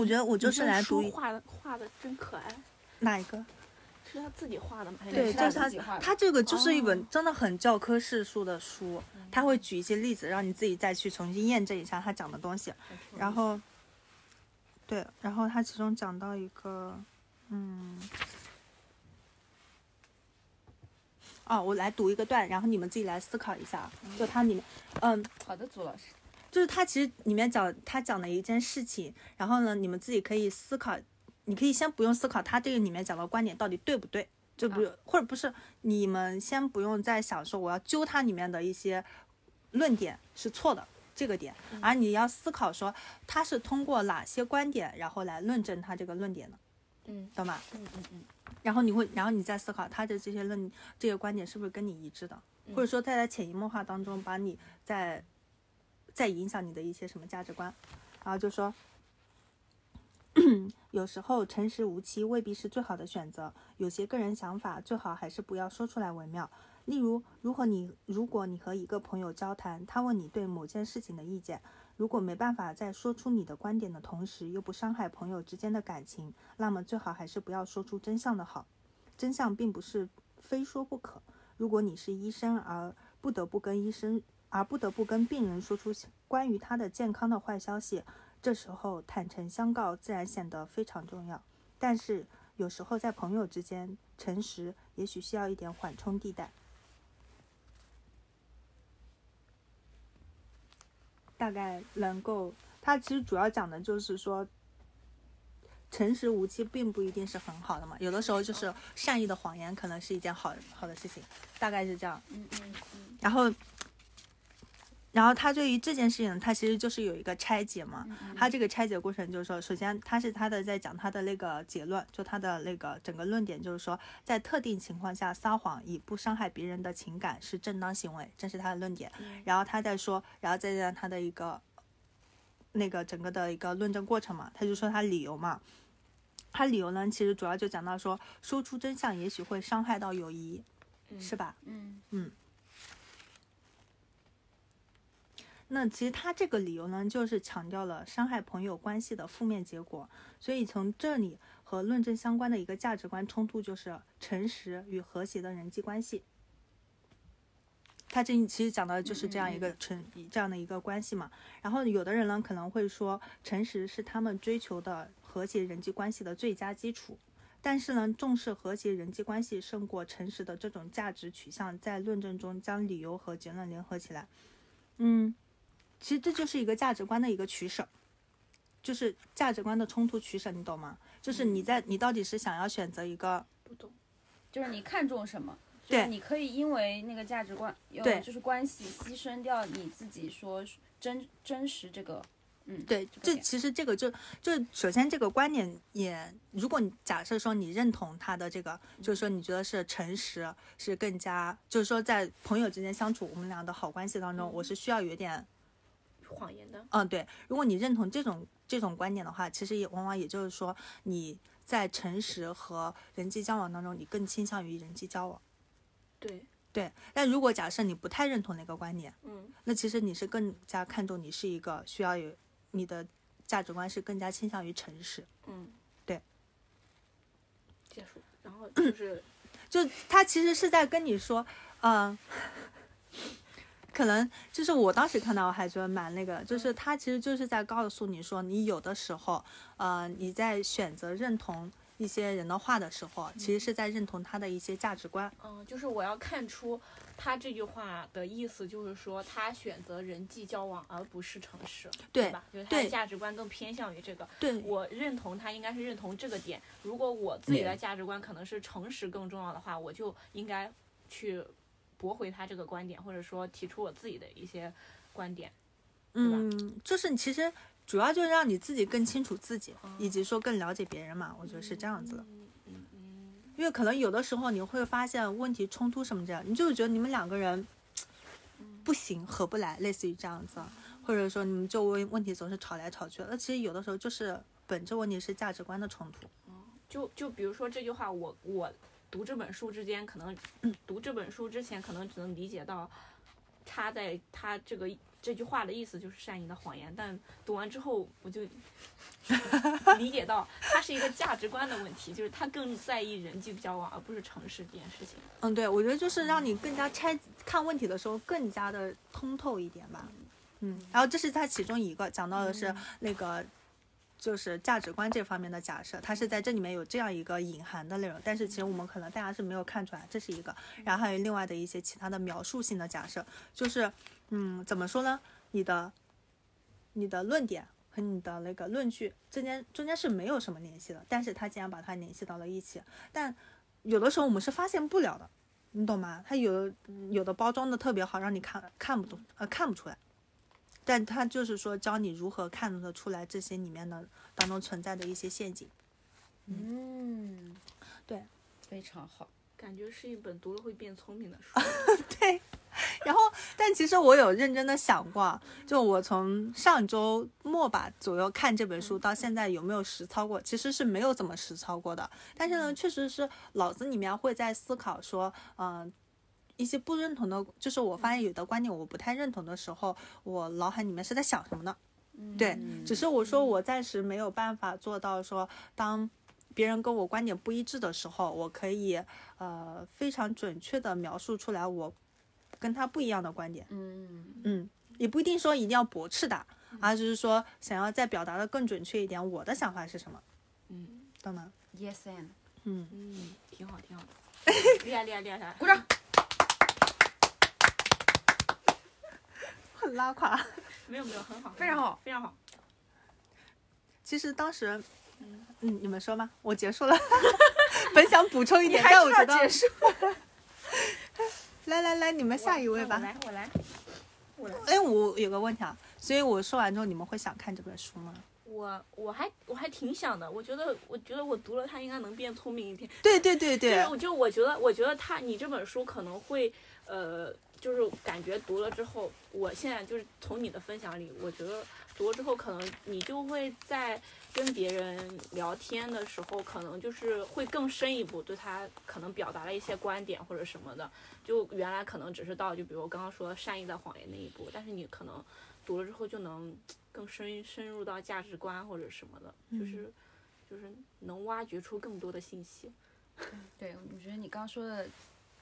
我觉得我就是来读画的，画的真可爱。哪一个？是他自己画的吗？对，就是他他这个就是一本真的很教科书的书，他会举一些例子，让你自己再去重新验证一下他讲的东西。然后，对，然后他其中讲到一个，嗯，哦，我来读一个段，然后你们自己来思考一下，就他里面，嗯，好的，祖老师。就是他其实里面讲他讲的一件事情，然后呢，你们自己可以思考，你可以先不用思考他这个里面讲的观点到底对不对，就不或者不是你们先不用再想说我要揪它里面的一些论点是错的这个点，而你要思考说他是通过哪些观点然后来论证他这个论点的，嗯，懂吗？嗯嗯嗯。然后你会，然后你再思考他的这些论这些观点是不是跟你一致的，或者说他在潜移默化当中把你在。在影响你的一些什么价值观，然后就说，有时候诚实无欺未必是最好的选择，有些个人想法最好还是不要说出来为妙。例如，如果你如果你和一个朋友交谈，他问你对某件事情的意见，如果没办法在说出你的观点的同时又不伤害朋友之间的感情，那么最好还是不要说出真相的好。真相并不是非说不可。如果你是医生而不得不跟医生。而不得不跟病人说出关于他的健康的坏消息，这时候坦诚相告自然显得非常重要。但是有时候在朋友之间，诚实也许需要一点缓冲地带。大概能够，他其实主要讲的就是说，诚实无欺并不一定是很好的嘛，有的时候就是善意的谎言可能是一件好好的事情，大概是这样。嗯嗯嗯。然后。然后他对于这件事情，他其实就是有一个拆解嘛。他这个拆解过程就是说，首先他是他的在讲他的那个结论，就他的那个整个论点就是说，在特定情况下撒谎以不伤害别人的情感是正当行为，这是他的论点。然后他在说，然后再讲他的一个那个整个的一个论证过程嘛，他就说他理由嘛。他理由呢，其实主要就讲到说，说出真相也许会伤害到友谊，是吧？嗯嗯。那其实他这个理由呢，就是强调了伤害朋友关系的负面结果。所以从这里和论证相关的一个价值观冲突，就是诚实与和谐的人际关系。他这其实讲的就是这样一个诚这样的一个关系嘛。然后有的人呢可能会说，诚实是他们追求的和谐人际关系的最佳基础。但是呢，重视和谐人际关系胜过诚实的这种价值取向，在论证中将理由和结论联合起来。嗯，其实这就是一个价值观的一个取舍，就是价值观的冲突取舍，你懂吗？就是你在你到底是想要选择一个不懂。就是你看重什么，对就是你可以因为那个价值观，有对就是关系牺牲掉你自己说真真实这个，嗯，对，这其实这个就就首先这个观点也，如果你假设说你认同他的这个，就是说你觉得是诚实是更加，就是说在朋友之间相处，我们俩的好关系当中，我是需要有一点，谎言的，嗯，对，如果你认同这种这种观点的话，其实也往往也就是说你在诚实和人际交往当中，你更倾向于人际交往。对，对，但如果假设你不太认同那个观点，嗯，那其实你是更加看重你是一个需要有你的价值观是更加倾向于诚实。嗯，对，结束，然后就是 就他其实是在跟你说，嗯、可能就是我当时看到我还觉得蛮那个，就是他其实就是在告诉你说，你有的时候，呃，你在选择认同一些人的话的时候，其实是在认同他的一些价值观。嗯，就是我要看出他这句话的意思，就是说他选择人际交往而不是诚实，对吧？就是他的价值观更偏向于这个。对，我认同他应该是认同这个点。如果我自己的价值观可能是诚实更重要的话，我就应该去驳回他这个观点，或者说提出我自己的一些观点。嗯，就是你其实主要就是让你自己更清楚自己，以及说更了解别人嘛，我觉得是这样子的。嗯，因为可能有的时候你会发现问题冲突什么这样，你就是觉得你们两个人不行，合不来，类似于这样子，或者说你们就问问题总是吵来吵去，那其实有的时候就是本质问题是价值观的冲突。就就比如说这句话，我我读这本书之间，可能读这本书之前，可能只能理解到他在他这个这句话的意思就是善意的谎言，但读完之后，我就 理解到它是一个价值观的问题，就是他更在意人际交往，而不是城市这件事情。嗯，对，我觉得就是让你更加拆看问题的时候更加的通透一点吧。嗯，然后这是他其中一个讲到的是那个。就是价值观这方面的假设，它是在这里面有这样一个隐含的内容，但是其实我们可能大家是没有看出来，这是一个。然后还有另外的一些其他的描述性的假设，就是，嗯，怎么说呢？你的，你的论点和你的那个论据之间中间是没有什么联系的，但是他竟然把它联系到了一起，但有的时候我们是发现不了的，你懂吗？它有有的包装的特别好，让你看看不懂，呃，看不出来。但他就是说教你如何看得出来这些里面的当中存在的一些陷阱。嗯，对，非常好。感觉是一本读了会变聪明的书。对，然后但其实我有认真的想过，就我从上周末吧左右看这本书到现在有没有实操过，其实是没有怎么实操过的。但是呢，确实是脑子里面会在思考说，嗯、一些不认同的，就是我发现有的观点我不太认同的时候，我脑海里面是在想什么呢？对，只是我说我暂时没有办法做到说，当别人跟我观点不一致的时候，我可以呃非常准确的描述出来我跟他不一样的观点。嗯，嗯，也不一定说一定要驳斥他，而只是说想要再表达的更准确一点，我的想法是什么，嗯懂吗？Yes and 嗯，嗯，挺好挺好 的，厉害厉害厉害！鼓掌。拉垮。没有没有，很好，非常好非常好。其实当时，嗯，你们说吧，我结束了。本想补充一点，但我觉得结束。来来来，你们下一位吧。我来我来我来。哎，我有个问题啊，所以我说完之后，你们会想看这本书吗？我我还我还挺想的，我觉得我觉得我读了它应该能变聪明一点。对对对对就是，我就我觉得我觉得它你这本书可能会呃，就是感觉读了之后，我现在就是从你的分享里，我觉得读了之后，可能你就会在跟别人聊天的时候，可能就是会更深一步，对他可能表达了一些观点或者什么的。就原来可能只是到就比如我刚刚说善意的谎言那一步，但是你可能读了之后就能更深深入到价值观或者什么的，就是就是能挖掘出更多的信息。对，我觉得你刚刚说的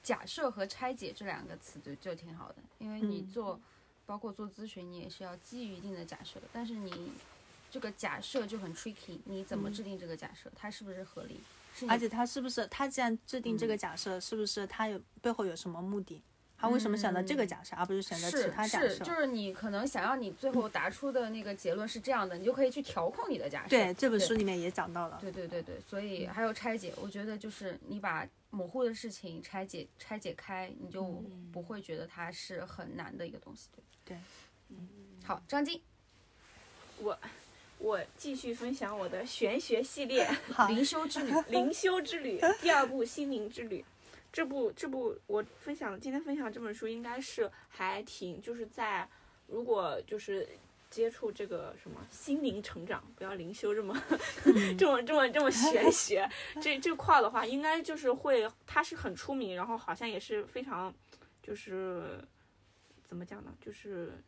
假设和拆解这两个词就就挺好的，因为你嗯。做，包括做咨询，你也是要基于一定的假设，但是你这个假设就很 tricky，你怎么制定这个假设，它是不是合理？而且他是不是他既然制定这个假设，是不是他有背后有什么目的？他为什么选择这个假设，而不是选择其他假是，设？就是你可能想要你最后答出的那个结论是这样的，你就可以去调控你的假设。对，这本书里面也讲到了。对对对对，所以还有拆解，我觉得就是你把模糊的事情拆解拆解开，你就不会觉得它是很难的一个东西。对，对，好，张晶，我我继续分享我的玄学系列，灵修之旅，《灵修之旅》第二部《心灵之旅》。这部这部我分享今天分享这本书，应该是还挺就是在如果就是接触这个什么心灵成长，不要灵修这么 这么这么这么玄学。这这块儿的话，应该就是会它是很出名，然后好像也是非常就是怎么讲呢，就是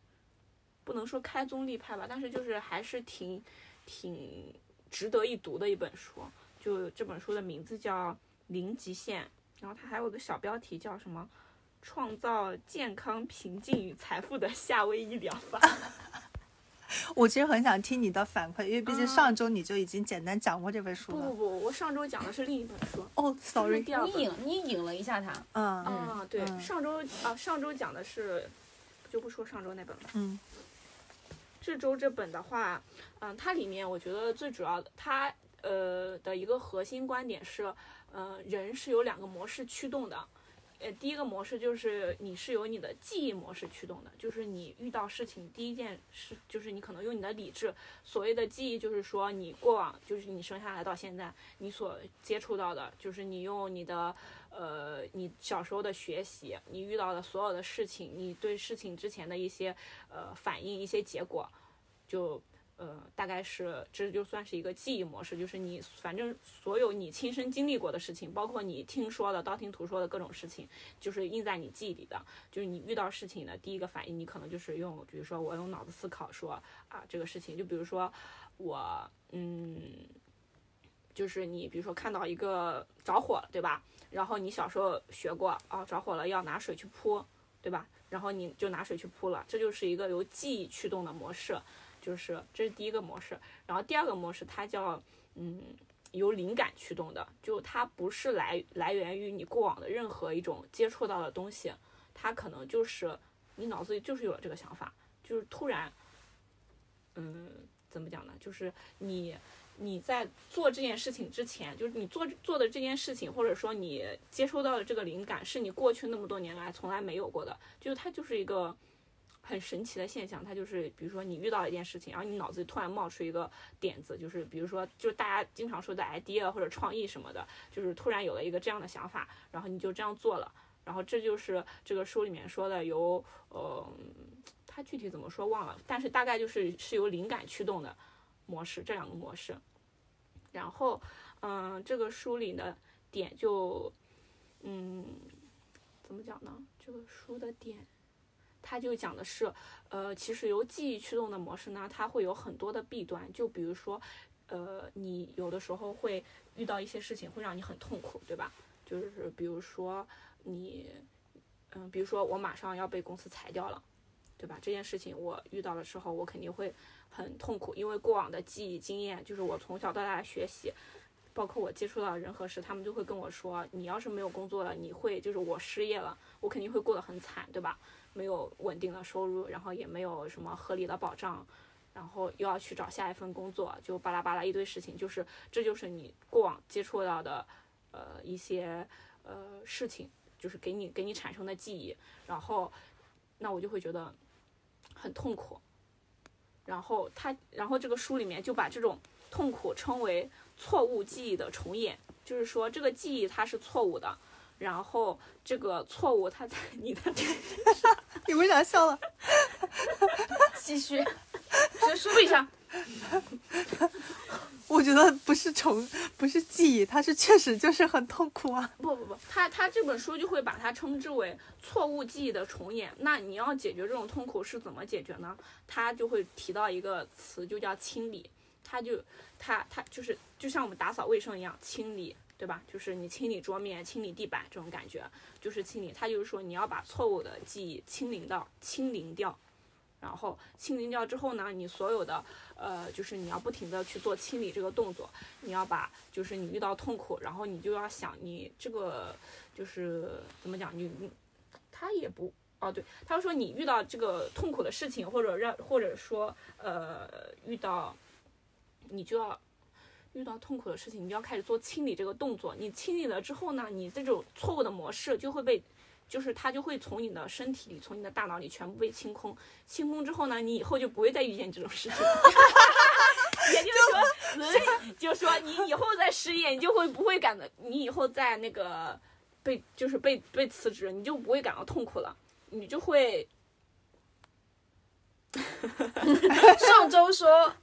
不能说开宗立派吧，但是就是还是挺挺值得一读的一本书。就这本书的名字叫《零极限》，然后它还有个小标题叫什么？创造健康、平静与财富的夏威夷疗法。我其实很想听你的反馈，因为毕竟嗯上周你就已经简单讲过这本书了。不不不，我上周讲的是另一本书，哦，sorry，第二。你引你引了一下他，嗯啊，对，嗯上周啊，上周讲的是，就不说上周那本了。嗯这周这本的话，嗯，它里面我觉得最主要的，它呃的一个核心观点是，呃，人是有两个模式驱动的。呃，第一个模式就是你是由你的记忆模式驱动的，就是你遇到事情第一件事，就是你可能用你的理智。所谓的记忆，就是说你过往，就是你生下来到现在，你所接触到的，就是你用你的呃，你小时候的学习，你遇到的所有的事情，你对事情之前的一些呃反应、一些结果，就呃大概是这就算是一个记忆模式，就是你反正所有你亲身经历过的事情，包括你听说的、道听途说的各种事情，就是印在你记忆里的。就是你遇到事情的第一个反应，你可能就是用，比如说我用脑子思考说啊这个事情，就比如说我嗯。就是你，比如说看到一个着火了，对吧？然后你小时候学过啊，着火了要拿水去扑，对吧？然后你就拿水去扑了，这就是一个由记忆驱动的模式，就是这是第一个模式。然后第二个模式它叫嗯由灵感驱动的，就它不是来来源于你过往的任何一种接触到的东西，它可能就是你脑子里就是有了这个想法，就是突然，嗯，怎么讲呢？就是你你在做这件事情之前，就是你做做的这件事情，或者说你接收到的这个灵感，是你过去那么多年来从来没有过的，就是它就是一个很神奇的现象。它就是比如说你遇到一件事情，然后你脑子里突然冒出一个点子，就是比如说就是大家经常说的 idea 或者创意什么的，就是突然有了一个这样的想法，然后你就这样做了。然后这就是这个书里面说的由呃，它具体怎么说忘了，但是大概就是是由灵感驱动的模式，这两个模式。然后，嗯，这个书里的点就，嗯，怎么讲呢？这个书的点，它就讲的是，呃，其实由记忆驱动的模式呢，它会有很多的弊端，就比如说，呃，你有的时候会遇到一些事情会让你很痛苦，对吧？就是比如说你，嗯，比如说我马上要被公司裁掉了，对吧？这件事情我遇到的时候，我肯定会很痛苦，因为过往的记忆经验，就是我从小到大学习，包括我接触到的人和事，他们就会跟我说，你要是没有工作了，你会就是我失业了，我肯定会过得很惨，对吧？没有稳定的收入，然后也没有什么合理的保障，然后又要去找下一份工作，就巴拉巴拉一堆事情，就是这就是你过往接触到的呃一些呃事情，就是给你给你产生的记忆，然后那我就会觉得很痛苦。然后他，然后这个书里面就把这种痛苦称为错误记忆的重演，就是说这个记忆它是错误的，然后这个错误它在你的 你为啥笑了？继续，是书里上，我觉得不是重，不是记忆，它是确实就是很痛苦啊。不不不，他他这本书就会把它称之为错误记忆的重演。那你要解决这种痛苦是怎么解决呢？他就会提到一个词，就叫清理。他就他他就是就像我们打扫卫生一样，清理，对吧？就是你清理桌面、清理地板这种感觉，就是清理。他就是说你要把错误的记忆清零到清零掉，然后清零掉之后呢，你所有的呃，就是你要不停的去做清理这个动作，你要把就是你遇到痛苦，然后你就要想你这个就是怎么讲，你他也不哦对，他说你遇到这个痛苦的事情，或者让或者说呃遇到你就要。遇到痛苦的事情，你就要开始做清理这个动作。你清理了之后呢，你这种错误的模式就会被，就是它就会从你的身体里，从你的大脑里全部被清空。清空之后呢，你以后就不会再遇见这种事情。也就是说，就说你以后再失业，你就会不会感到你以后在那个被就是被被辞职，你就不会感到痛苦了，你就会。上周说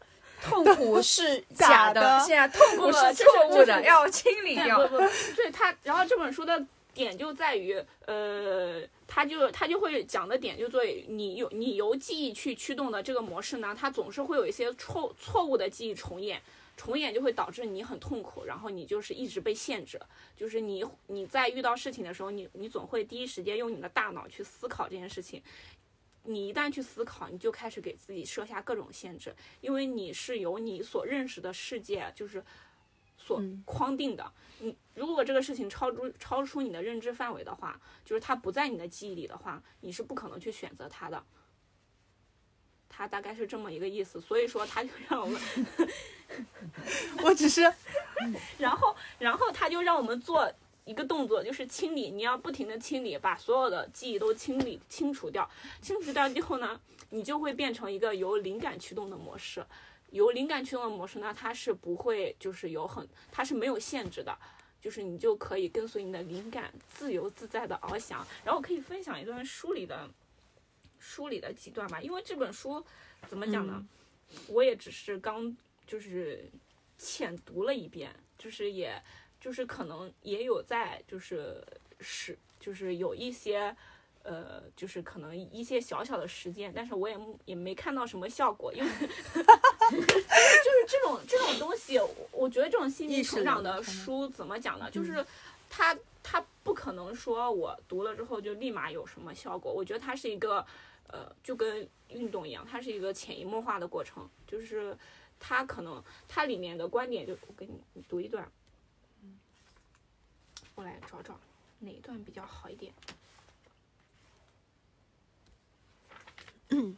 痛苦是假的，现在痛苦是错误的，要清理掉。不 不，对他，然后这本书的点就在于，呃，他就他就会讲的点就在于，你有你由记忆去驱动的这个模式呢，它总是会有一些错错误的记忆重演，重演就会导致你很痛苦，然后你就是一直被限制，就是你你在遇到事情的时候，你你总会第一时间用你的大脑去思考这件事情。你一旦去思考，你就开始给自己设下各种限制，因为你是由你所认识的世界就是所框定的。你如果这个事情超出超出你的认知范围的话，就是它不在你的记忆里的话，你是不可能去选择它的。他大概是这么一个意思，所以说他就让我们，我只是 然后然后他就让我们做。一个动作就是清理，你要不停的清理，把所有的记忆都清理清除掉。清除掉之后呢，你就会变成一个由灵感驱动的模式。由灵感驱动的模式呢，它是不会就是有很，它是没有限制的，就是你就可以跟随你的灵感自由自在的翱翔。然后可以分享一段书里的书里的几段吧，因为这本书怎么讲呢？我也只是刚就是浅读了一遍，就是也。就是可能也有在，就是是就是有一些，呃，就是可能一些小小的实践，但是我也也没看到什么效果，因为 就是这种这种东西，我觉得这种心理成长的书怎么讲呢？就是它它不可能说我读了之后就立马有什么效果，我觉得它是一个，呃，就跟运动一样，它是一个潜移默化的过程，就是它可能它里面的观点就我给你读一段。我来找找哪一段比较好一点。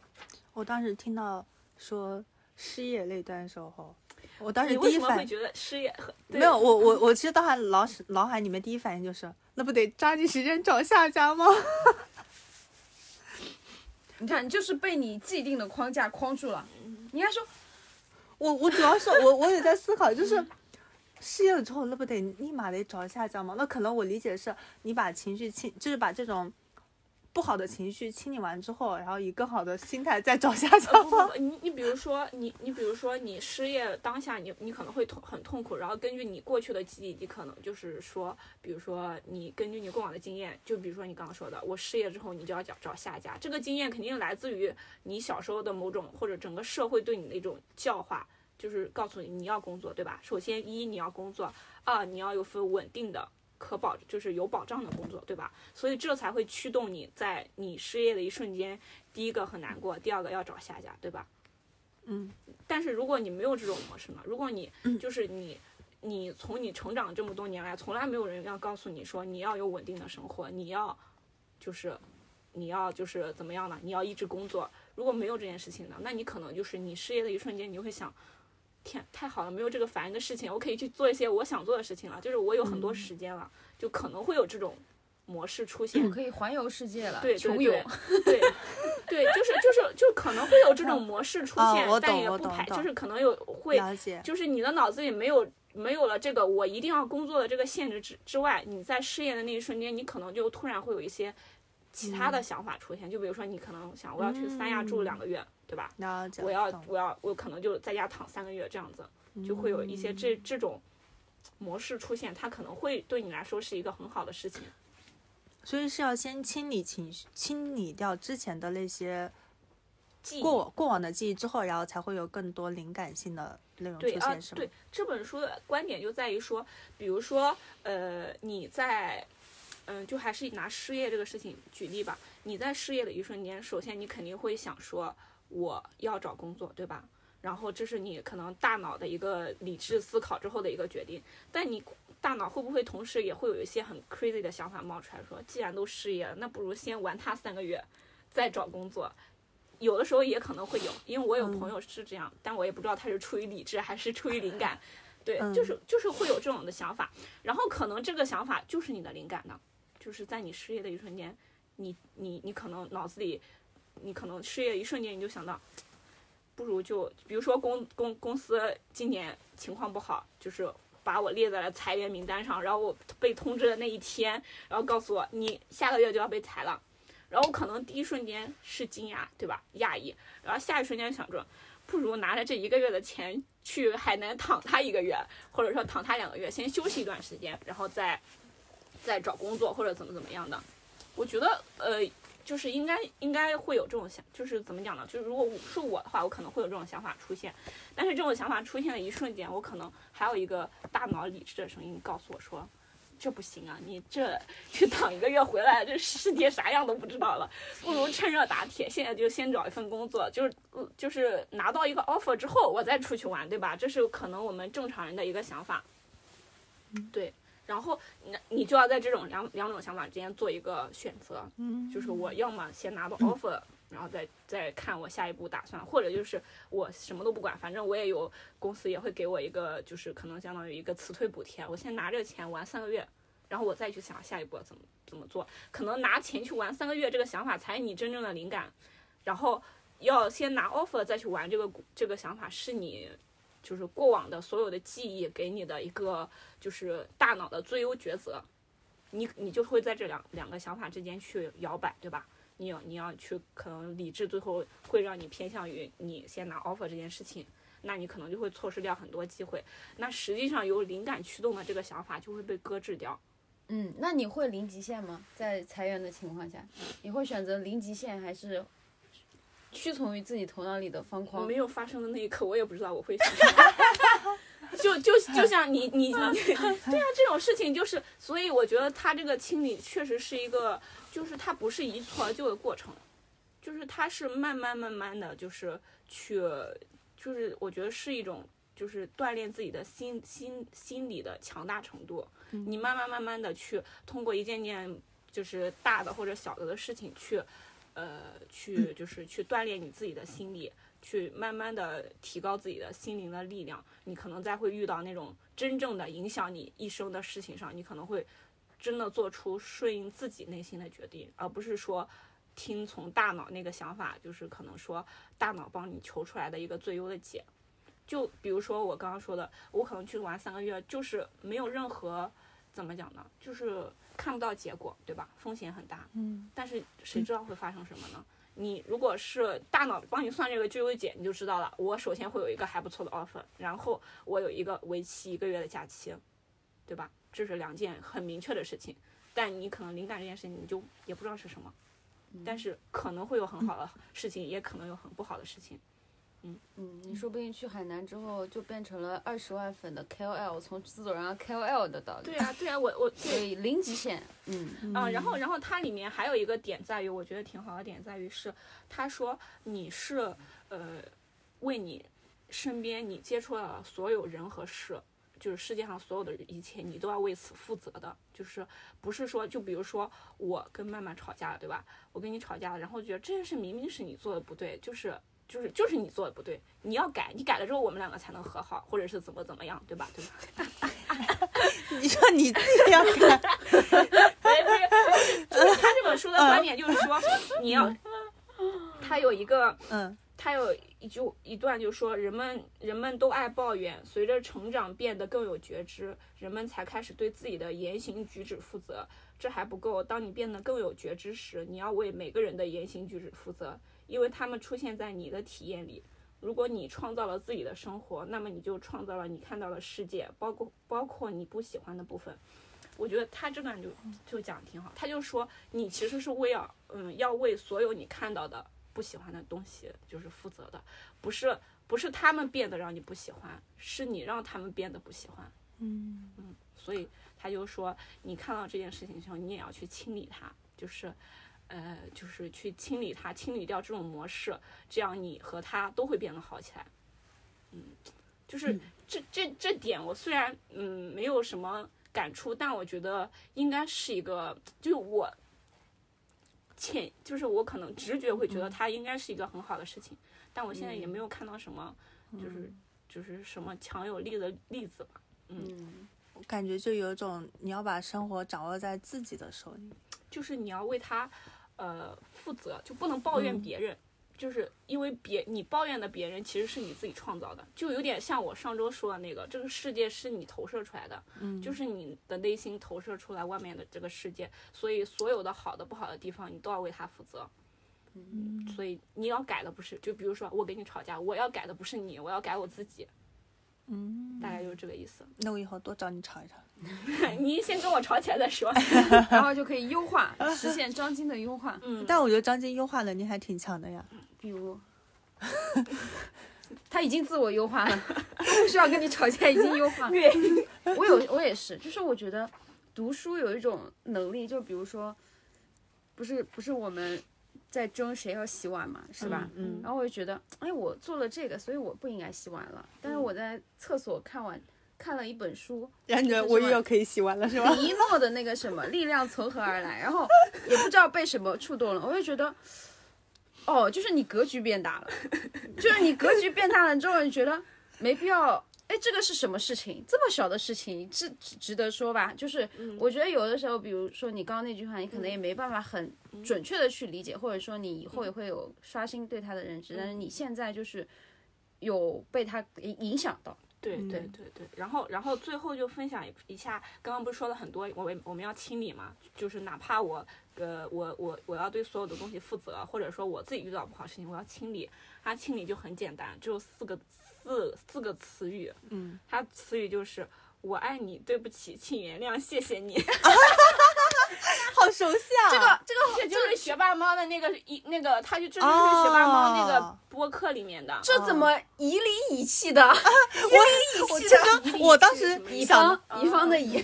我当时听到说失业那段的时候，我当时第一反会觉得失业很没有我我我其实当时脑脑海里面第一反应就是，那不得抓紧时间找下家吗？你看，就是被你既定的框架框住了。你应该说，我我主要是我我也在思考，就是失业了之后，那不得立马得找下家吗？那可能我理解是，你把情绪清，就是把这种不好的情绪清理完之后，然后以更好的心态再找下家吗？呃不不不，你你比如说你你比如说你失业当下你你可能会痛很痛苦，然后根据你过去的记忆，你可能就是说，比如说你根据你过往的经验，就比如说你刚刚说的，我失业之后你就要找找下家，这个经验肯定来自于你小时候的某种或者整个社会对你的一种教化，就是告诉你你要工作，对吧？首先一你要工作，二你要有份稳定的。可保就是有保障的工作，对吧？所以这才会驱动你在你失业的一瞬间，第一个很难过，第二个要找下家，对吧？嗯，但是如果你没有这种模式呢？如果你就是你，你从你成长这么多年来，从来没有人要告诉你说你要有稳定的生活，你要就是你要就是怎么样呢？你要一直工作。如果没有这件事情呢，那你可能就是你失业的一瞬间，你就会想，天，太好了，没有这个烦人的事情，我可以去做一些我想做的事情了，就是我有很多时间了，就可能会有这种模式出现。我可以环游世界了，对对穷游。对，对，就是就是就可能会有这种模式出现，哦但也不排，就是可能有会，就是你的脑子里没有没有了这个我一定要工作的这个限制之之外，你在失业的那一瞬间，你可能就突然会有一些其他嗯的想法出现，就比如说你可能想我要去三亚住两个月，对吧？那。我要我要我可能就在家躺三个月这样子，就会有一些这嗯这种模式出现，它可能会对你来说是一个很好的事情。所以是要先清理情绪，清理掉之前的那些记忆过过往的记忆之后，然后才会有更多灵感性的内容出现，，是吗？对这本书的观点就在于说，比如说，呃，你在，嗯、就还是拿失业这个事情举例吧。你在失业的一瞬间，首先你肯定会想说我要找工作，对吧？然后这是你可能大脑的一个理智思考之后的一个决定，但你大脑会不会同时也会有一些很 crazy 的想法冒出来说，既然都失业了，那不如先玩它三个月，再找工作。有的时候也可能会有，因为我有朋友是这样，但我也不知道他是出于理智还是出于灵感。对，就是就是会有这种的想法，然后可能这个想法就是你的灵感呢，就是在你失业的一瞬间，你你你可能脑子里，你可能失业一瞬间你就想到，不如就比如说公公公司今年情况不好，就是把我列在了裁员名单上，然后我被通知的那一天，然后告诉我你下个月就要被裁了，然后可能第一瞬间是惊讶，对吧？讶异，然后下一瞬间想着。不如拿着这一个月的钱去海南躺他一个月，或者说躺他两个月，先休息一段时间，然后再在找工作或者怎么怎么样的。我觉得呃，就是应该应该会有这种想，就是怎么讲呢？就是如果是我的话，我可能会有这种想法出现。但是这种想法出现的一瞬间，我可能还有一个大脑理智的声音告诉我说。这不行啊！你这去躺一个月回来，这世界啥样都不知道了。不如趁热打铁，现在就先找一份工作，就是就是拿到一个 offer 之后，我再出去玩，对吧？这是可能我们正常人的一个想法。对。然后你你就要在这种两两种想法之间做一个选择。嗯。就是我要么先拿到 offer。然后再再看我下一步打算，或者就是我什么都不管，反正我也有公司也会给我一个，就是可能相当于一个辞退补贴。我先拿这个钱玩三个月，然后我再去想下一步怎么怎么做。可能拿钱去玩三个月这个想法才是你真正的灵感，然后要先拿 offer 再去玩这个这个想法是你就是过往的所有的记忆给你的一个就是大脑的最优抉择，你你就会在这两两个想法之间去摇摆，对吧？你要你要去，可能理智最后会让你偏向于你先拿 offer 这件事情，那你可能就会错失掉很多机会。那实际上由灵感驱动的这个想法就会被搁置掉。嗯，那你会零极限吗？在裁员的情况下，你会选择零极限还是屈从于自己头脑里的方框？没有发生的那一刻，我也不知道我会选什么。就就就像你你你，对啊，这种事情就是，所以我觉得他这个清理确实是一个。就是他不是一蹴而就的过程，就是他是慢慢慢慢的就是去，就是我觉得是一种就是锻炼自己的心心心理的强大程度。你慢慢慢慢的去通过一件件就是大的或者小的的事情去，呃，去就是去锻炼你自己的心理，去慢慢的提高自己的心灵的力量。你可能在会遇到那种真正的影响你一生的事情上，你可能会。真的做出顺应自己内心的决定，而不是说听从大脑那个想法，就是可能说大脑帮你求出来的一个最优的解。就比如说我刚刚说的，我可能去玩三个月，就是没有任何怎么讲呢，就是看不到结果，对吧？风险很大。嗯。但是谁知道会发生什么呢？你如果是大脑帮你算这个最优解，你就知道了。我首先会有一个还不错的 offer，然后我有一个为期一个月的假期，对吧？这是两件很明确的事情，但你可能灵感这件事情你就也不知道是什么，但是可能会有很好的事情，也可能有很不好的事情。嗯嗯，你说不定去海南之后就变成了二十万粉的 KOL，从自走上 KOL 的道路。对啊对啊，我我对零极限。嗯啊，然后然后它里面还有一个点在于，我觉得挺好的点在于是，他说你是呃为你身边你接触到的所有人和事。就是世界上所有的一切，你都要为此负责的。就是不是说，就比如说我跟曼曼吵架了，对吧？我跟你吵架了，然后觉得这件事明明是你做的不对，就是就是就是你做的不对，你要改，你改了之后我们两个才能和好，或者是怎么怎么样，对吧？对吧？你说你自己要改，不是就是他这本书的观点就是说，你要他有一个嗯。他有一句一段就说，人们人们都爱抱怨，随着成长变得更有觉知，人们才开始对自己的言行举止负责。这还不够，当你变得更有觉知时，你要为每个人的言行举止负责，因为他们出现在你的体验里。如果你创造了自己的生活，那么你就创造了你看到的世界，包括包括你不喜欢的部分。我觉得他这段就就讲挺好，他就说你其实是为要嗯要为所有你看到的。不喜欢的东西就是负责的，不是不是他们变得让你不喜欢，是你让他们变得不喜欢。嗯嗯，所以他就说，你看到这件事情的时候，你也要去清理它，就是呃，就是去清理它，清理掉这种模式，这样你和他都会变得好起来。嗯，就是这这这点，我虽然嗯没有什么感触，但我觉得应该是一个，就是我潜，就是我可能直觉会觉得它应该是一个很好的事情，但我现在也没有看到什么，就是就是什么强有力的例子吧。嗯，我感觉就有一种你要把生活掌握在自己的手里。就是你要为他，呃，负责，就不能抱怨别人，就是因为别你抱怨的别人其实是你自己创造的，就有点像我上周说的那个，这个世界是你投射出来的，嗯，就是你的内心投射出来外面的这个世界，所以所有的好的不好的地方你都要为他负责。嗯，所以你要改的不是，就比如说我跟你吵架，我要改的不是你，我要改我自己，嗯，大概就是这个意思。那我以后多找你吵一吵。你先跟我吵起来再说。然后就可以优化，实现张晶的优化。嗯，但我觉得张晶优化能力还挺强的呀。比如，他已经自我优化了，不需要跟你吵架，已经优化。对，我有，我也是，就是我觉得读书有一种能力，就比如说，不是不是我们在争谁要洗碗嘛，是吧？嗯然后我就觉得，哎，我做了这个，所以我不应该洗碗了。但是我在厕所看完看了一本书，然后你觉得我又要可以洗碗了是吧？一诺的那个什么力量从何而来，然后也不知道被什么触动了，我就觉得，哦，就是你格局变大了，就是你格局变大了之后，你觉得没必要。哎，这个是什么事情？这么小的事情，值值得说吧？就是我觉得有的时候，比如说你刚刚那句话，你可能也没办法很准确的去理解，或者说你以后也会有刷新对他的认知，但是你现在就是有被他影影响到。对对嗯对对，然后然后最后就分享一下，刚刚不是说了很多，我们我们要清理嘛，就是哪怕我呃我我我要对所有的东西负责，或者说我自己遇到不好事情，我要清理，它清理就很简单，只有四个四四个词语，嗯，它词语就是我爱你，对不起，请原谅，谢谢你，好熟悉啊！这个这个这就是学霸猫的那个一那个，他就这就是学霸猫那个哦播客里面的，这怎么以理以气的？我其实我当时乙想方乙方的乙，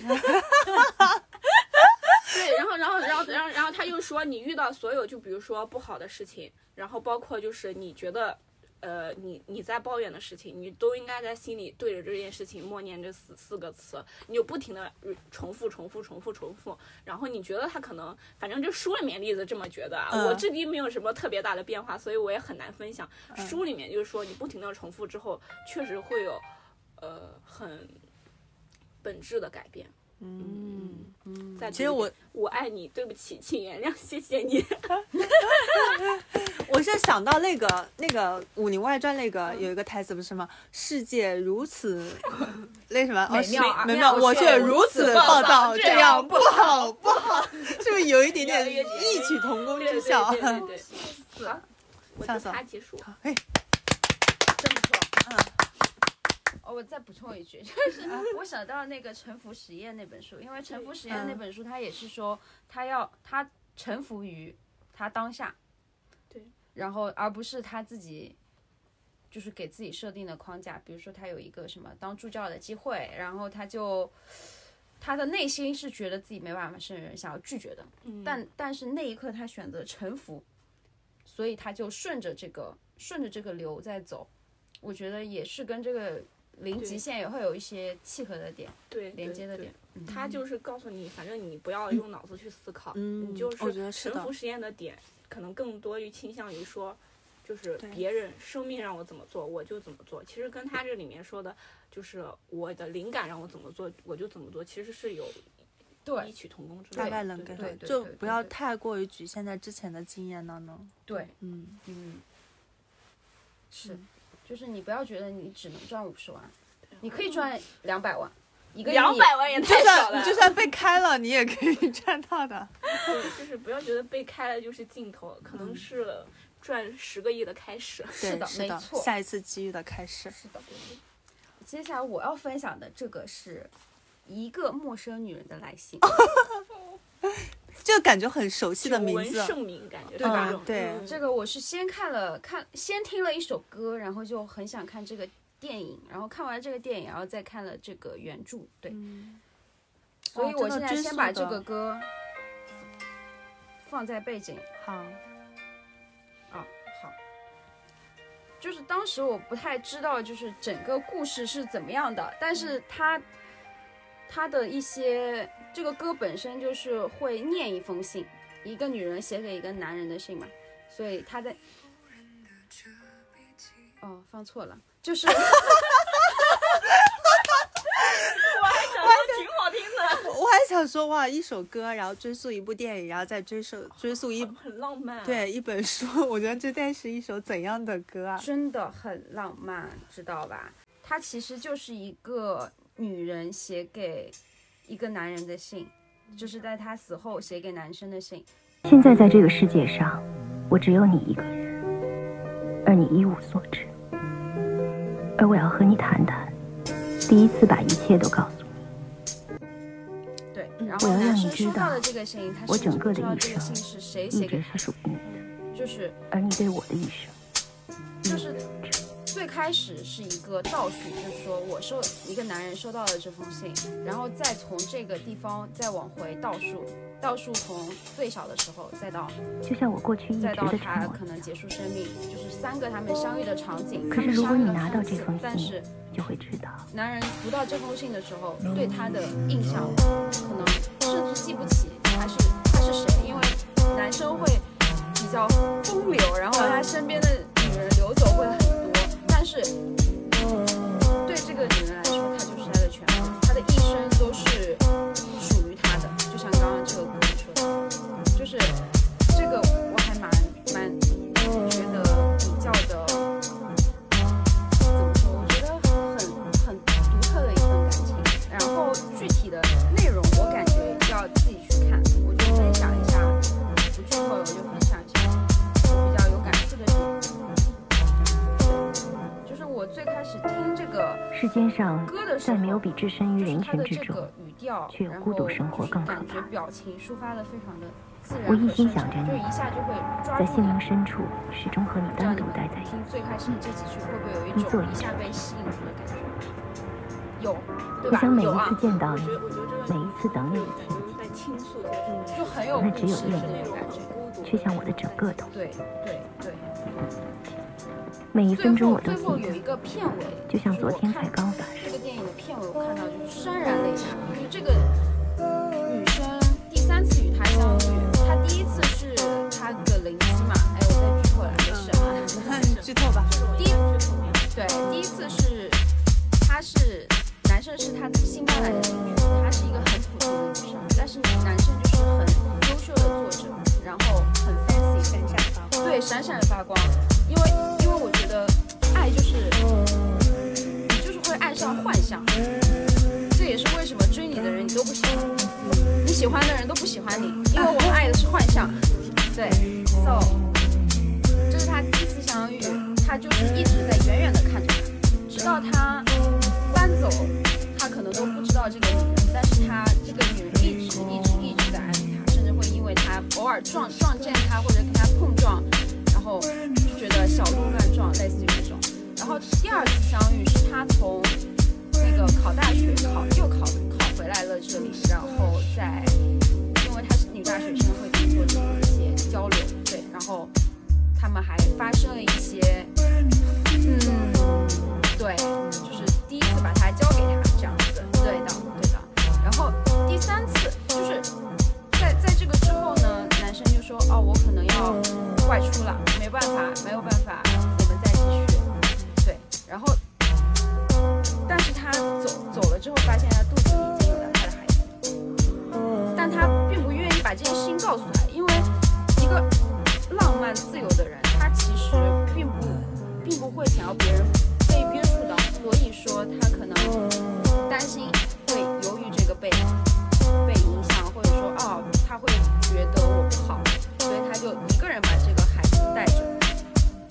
对，然后然后然后然后然后他又说，你遇到所有就比如说不好的事情，然后包括就是你觉得。呃，你你在抱怨的事情，你都应该在心里对着这件事情默念这四四个词，你就不停的重复重复重复重复，然后你觉得他可能，反正这书里面例子这么觉得啊，嗯我至今没有什么特别大的变化，所以我也很难分享。书里面就是说，你不停的重复之后，确实会有呃很本质的改变。嗯，嗯在其实我我爱你，对不起，请原谅，谢谢你。我是想到那个那个《武林外传》那个有一个台词不是吗？世界如此 那什么哦美妙而美妙，我却如此暴躁，这这样样不好不好，是不是有一点点 异曲同工之效？对对对，是我就笑死了他结束。哎，真不错。哦，我再补充一句，就是我想到那个《沉浮实验》那本书，因为《沉浮实验》那本书，它也是说他要他臣服于他当下，对，然后而不是他自己。就是给自己设定的框架，比如说他有一个什么当助教的机会，然后他就他的内心是觉得自己没办法胜任，想要拒绝的，嗯。但但是那一刻他选择臣服，所以他就顺着这个顺着这个流在走，我觉得也是跟这个零极限也会有一些契合的点，对连接的对点。嗯他就是告诉你，反正你不要用脑子去思考，嗯你就我觉得是的沉浮实验的点，可能更多于倾向于说，就是别人生命让我怎么做，我就怎么做。其实跟他这里面说的，就是我的灵感让我怎么做，我就怎么做，其实是有异曲同工之处。大概能对 get 对到，对对就不要太过于局限在之前的经验当中。对，嗯，嗯，是，就是你不要觉得你只能赚五十万，你可以赚两百万，一个亿两百万也太少了算你。就算被开了，你也可以 赚到的。对，就是不要觉得被开了就是尽头，可能是赚十个亿的开始。是的对是的，没错下一次机遇的开始。是的。接下来我要分享的这个是一个陌生女人的来信。就感觉很熟悉的名字。盛名感觉对吧对嗯这个我是先看了看，先听了一首歌，然后就很想看这个电影，然后看完这个电影，然后再看了这个原著，对，嗯所以我现在先把这个歌放在背景。好，啊，好。就是当时我不太知道，就是整个故事是怎么样的，但是他他的一些这个歌本身就是会念一封信，一个女人写给一个男人的信嘛，所以他在哦放错了，就是我还想说挺好听的，我还想说哇，一首歌，然后追溯一部电影，然后再追溯追溯一 很浪漫。，对一本书，我觉得这该是一首怎样的歌啊？真的很浪漫，知道吧？它其实就是一个女人写给一个男人的信，就是在她死后写给男生的信。现在在这个世界上，我只有你一个人，而你一无所知。而我要和你谈谈，第一次把一切都告诉你。对，嗯然后我要让你知道我整个的一生信是谁一直是属于你的，就是而你对我的一生，就是最开始是一个倒叙，就是说我收一个男人收到了这封信，然后再从这个地方再往回倒数，倒数从最小的时候再到就像我过去一直再到的他可能结束生命，就是三个他们相遇的场景。可他们是如果你拿到这封，信但是就会知道，男人读到这封信的时候，对他的印象可能甚至记不起他是他是谁，因为男生会比较风流，然后他身边的女人流走会很是对这个女人来说，她就是她的全部，她的一生都是属于她的，就像刚刚这个歌里说的，就是这个我还蛮蛮世间上再没有比置身于人群之中。却有孤独生活更可怕的我一心想着你在心灵深处，始终和你单独待在一起。一你做一下被吸引住的感觉？有，我想每一次见到你每一次等你那只有一那种感觉。孤独，却像我的整个都。对对对，每一最分钟我都后最后记得，有一个片尾，就像昨天才刚发生。这个电影的片尾，我看到就是潸然泪下，就是这个女生第三次与他相遇，她第一次是她的邻居嘛，哎，我再剧透了，没事啊。你剧透吧。第一对，第一次是她是男生是她新搬来的邻居，她是一个很普通的女生，但是男生就是很优秀的作者，然后很 fancy，闪闪发光。对，闪闪发光。因为就是你就是会爱上幻想，这也是为什么追你的人你都不喜欢，你喜欢的人都不喜欢你，因为我们爱的是幻想。对，so 这是他第一次相遇，他就是一直在远远的看着，直到他搬走，他可能都不知道这个女人，但是他这个女人一直一直一直在爱他，甚至会因为他偶尔撞撞见他或者跟他碰撞，然后就觉得小鹿乱撞，类似于。然后第二次相遇是他从那个考大学考又考考回来了这里，然后在因为她是女大学生，会跟作者有一些交流，对，然后他们还发生了一些，嗯，对，就是第一次把他交给他这样子，对的，对的。然后第三次就是在在这个之后呢，男生就说哦，我可能要外出了，没办法，没有办法，然后，但是他走走了之后，发现他肚子里已经有了他的孩子，但他并不愿意把这件事情告诉他，因为一个浪漫自由的人，他其实并不并不会想要别人被约束到，所以说他可能担心会由于这个被被影响，或者说哦，他会觉得我不好，所以他就一个人把这个孩子带着。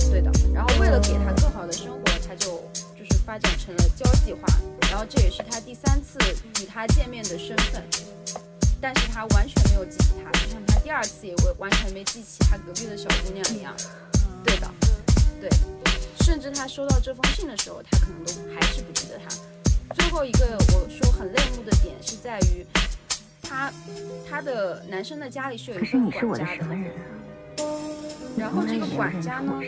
对的，然后为了给他更好的生活，他就就是发展成了交际花，然后这也是他第三次与他见面的身份，但是他完全没有记起他，就像他第二次也完完全没记起他隔壁的小姑娘一样。对的，对，甚至他收到这封信的时候，他可能都还是不记得他。最后一个我说很泪目的点是在于，他他的男生的家里是有一个管家的然后这个管家呢。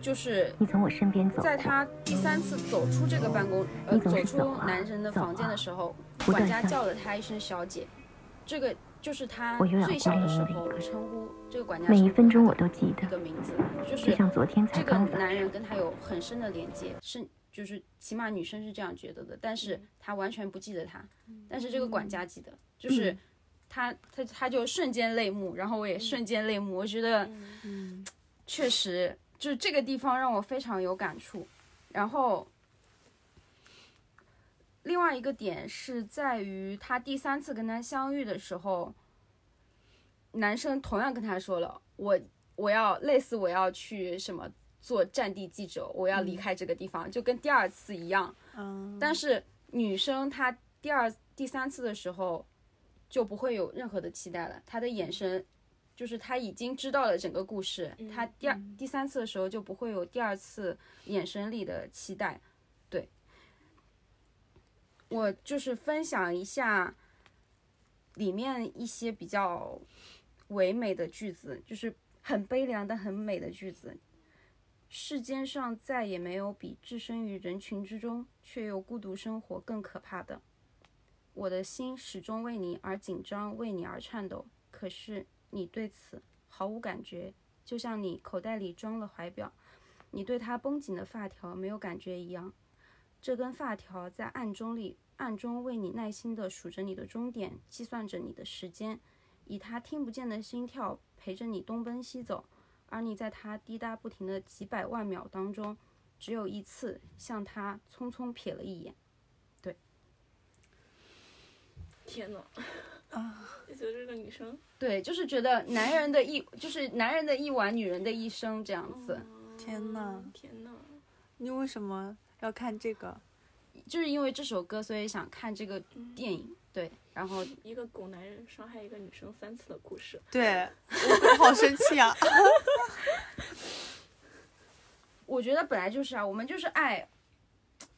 就是你从我身边走，在他第三次走出这个办公，呃，走出男人的房间啊的时候，管家叫了他一声小姐，这个就是他我有点最小的时候你的一个称呼这个管家每一分钟我都记得一，个名字，就就是像昨天才这个男人。跟他有很深的连接，是就是起码女生是这样觉得的，但是他完全不记得他，但是这个管家记得，就是他他他就瞬间泪目，然后我也瞬间泪目，我觉得嗯确实就是这个地方让我非常有感触，然后。另外一个点是在于他第三次跟他相遇的时候，男生同样跟他说了，我我要类似我要去什么做战地记者，我要离开这个地方，就跟第二次一样。嗯，但是女生她第二、第三次的时候就不会有任何的期待了，她的眼神就是他已经知道了整个故事，他第二、第三次的时候就不会有第二次眼神里的期待。对，我就是分享一下里面一些比较唯美的句子，就是很悲凉的很美的句子。世间上再也没有比置身于人群之中却又孤独生活更可怕的。我的心始终为你而紧张，为你而颤抖。可是你对此毫无感觉，就像你口袋里装了怀表，你对它绷紧的发条没有感觉一样。这根发条在暗中里，暗中为你耐心地数着你的终点，计算着你的时间，以它听不见的心跳陪着你东奔西走。而你在它滴答不停的几百万秒当中，只有一次向它匆匆瞥了一眼。对天呐，啊，就觉得这个女生对，就是觉得男人的一，就是男人的一晚，女人的一生这样子。天呐，天呐，你为什么要看这个？就是因为这首歌，所以想看这个电影。对，然后一个狗男人伤害一个女生三次的故事，对我好生气啊！我觉得本来就是啊，我们就是爱，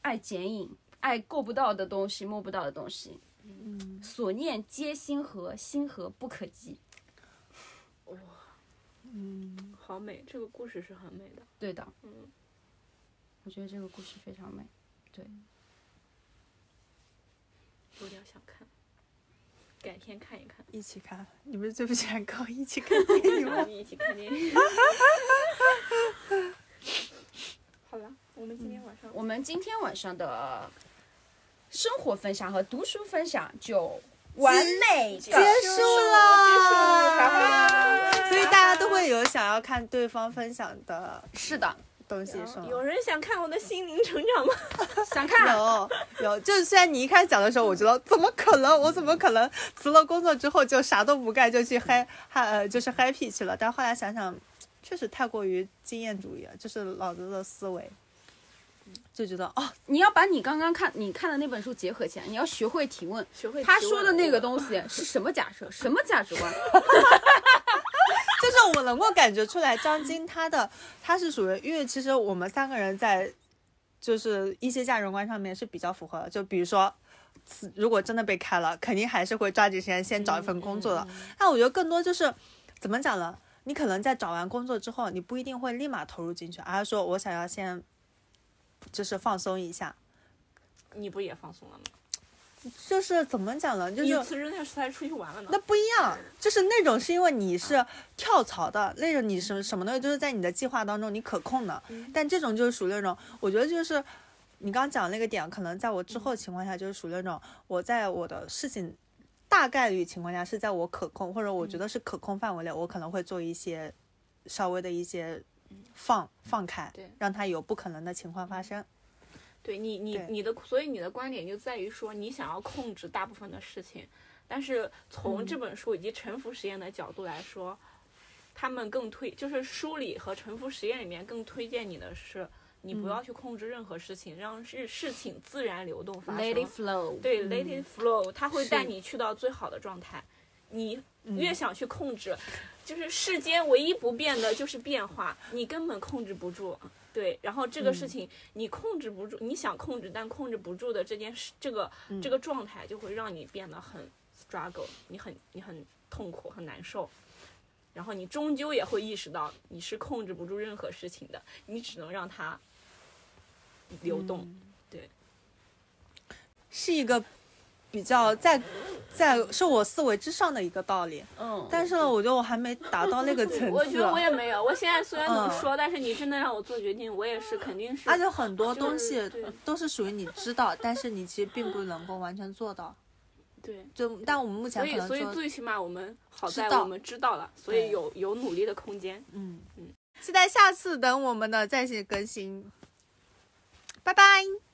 爱剪影，爱够不到的东西，摸不到的东西。嗯，所念皆星河，星河不可及。哇嗯，好美，这个故事是很美的。对的，嗯，我觉得这个故事非常美。对有点想看，改天看一看。一起看，你们最不喜欢跟我一起看 电影 一起看电影。好了，我们今天晚上我们今天晚上的生活分享和读书分享就完美结结束了所以大家都会有想要看对方分享的是的，东西，是吗？有人想看我的心灵成长吗？想看有有，就是虽然你一开始讲的时候，我觉得怎么可能，我怎么可能辞了工作之后就啥都不干就去嗨嗨呃就是 happy 去了？但后来想想，确实太过于经验主义了，就是老子的思维，就觉得哦，你要把你刚刚看你看的那本书结合起来，你要学会提问。学会他说的那个东西是什么假设？什么价值观？就是我能够感觉出来，张晶他的他是属于，因为其实我们三个人在就是一些价值观上面是比较符合的，就比如说。如果真的被开了，肯定还是会抓紧时间先找一份工作的。那我觉得更多就是怎么讲呢？你可能在找完工作之后，你不一定会立马投入进去，而是说我想要先就是放松一下，你不也放松了吗？就是怎么讲呢？就是你辞职那时才出去玩了呢那。不一样，就是那种是因为你是跳槽的，那种你什么什么东西就是在你的计划当中你可控的，但这种就是属于那种，我觉得就是你刚刚讲的那个点，可能在我之后情况下就是属于那种我在我的事情大概率情况下是在我可控或者我觉得是可控范围内，我可能会做一些稍微的一些放放开对，让它有不可能的情况发生。对你，你你的，所以你的观点就在于说，你想要控制大部分的事情，但是从这本书以及沉浮实验的角度来说，他们更推，就是书里和沉浮实验里面更推荐你的是，你不要去控制任何事情，让事事情自然流动发生。Let it flow。对，let it flow，它会带你去到最好的状态。你越想去控制，就是世间唯一不变的就是变化，你根本控制不住。对，然后这个事情你控制不住，你想控制但控制不住的这件事，这个这个状态就会让你变得很 struggle，你很你很痛苦很难受，然后你终究也会意识到你是控制不住任何事情的，你只能让它流动。对是一个比较在在是我思维之上的一个道理。嗯，但是呢，我觉得我还没达到那个层次。我觉得我也没有，我现在虽然能嗯说，但是你真的让我做决定，我也是肯定是。而且很多东西都是属于你知道，但是你其实并不能够完全做到。对，就但我们目前所以所以最起码我们好在我们知道了，所以有有努力的空间。嗯嗯，期待下次等我们的再次更新。拜拜。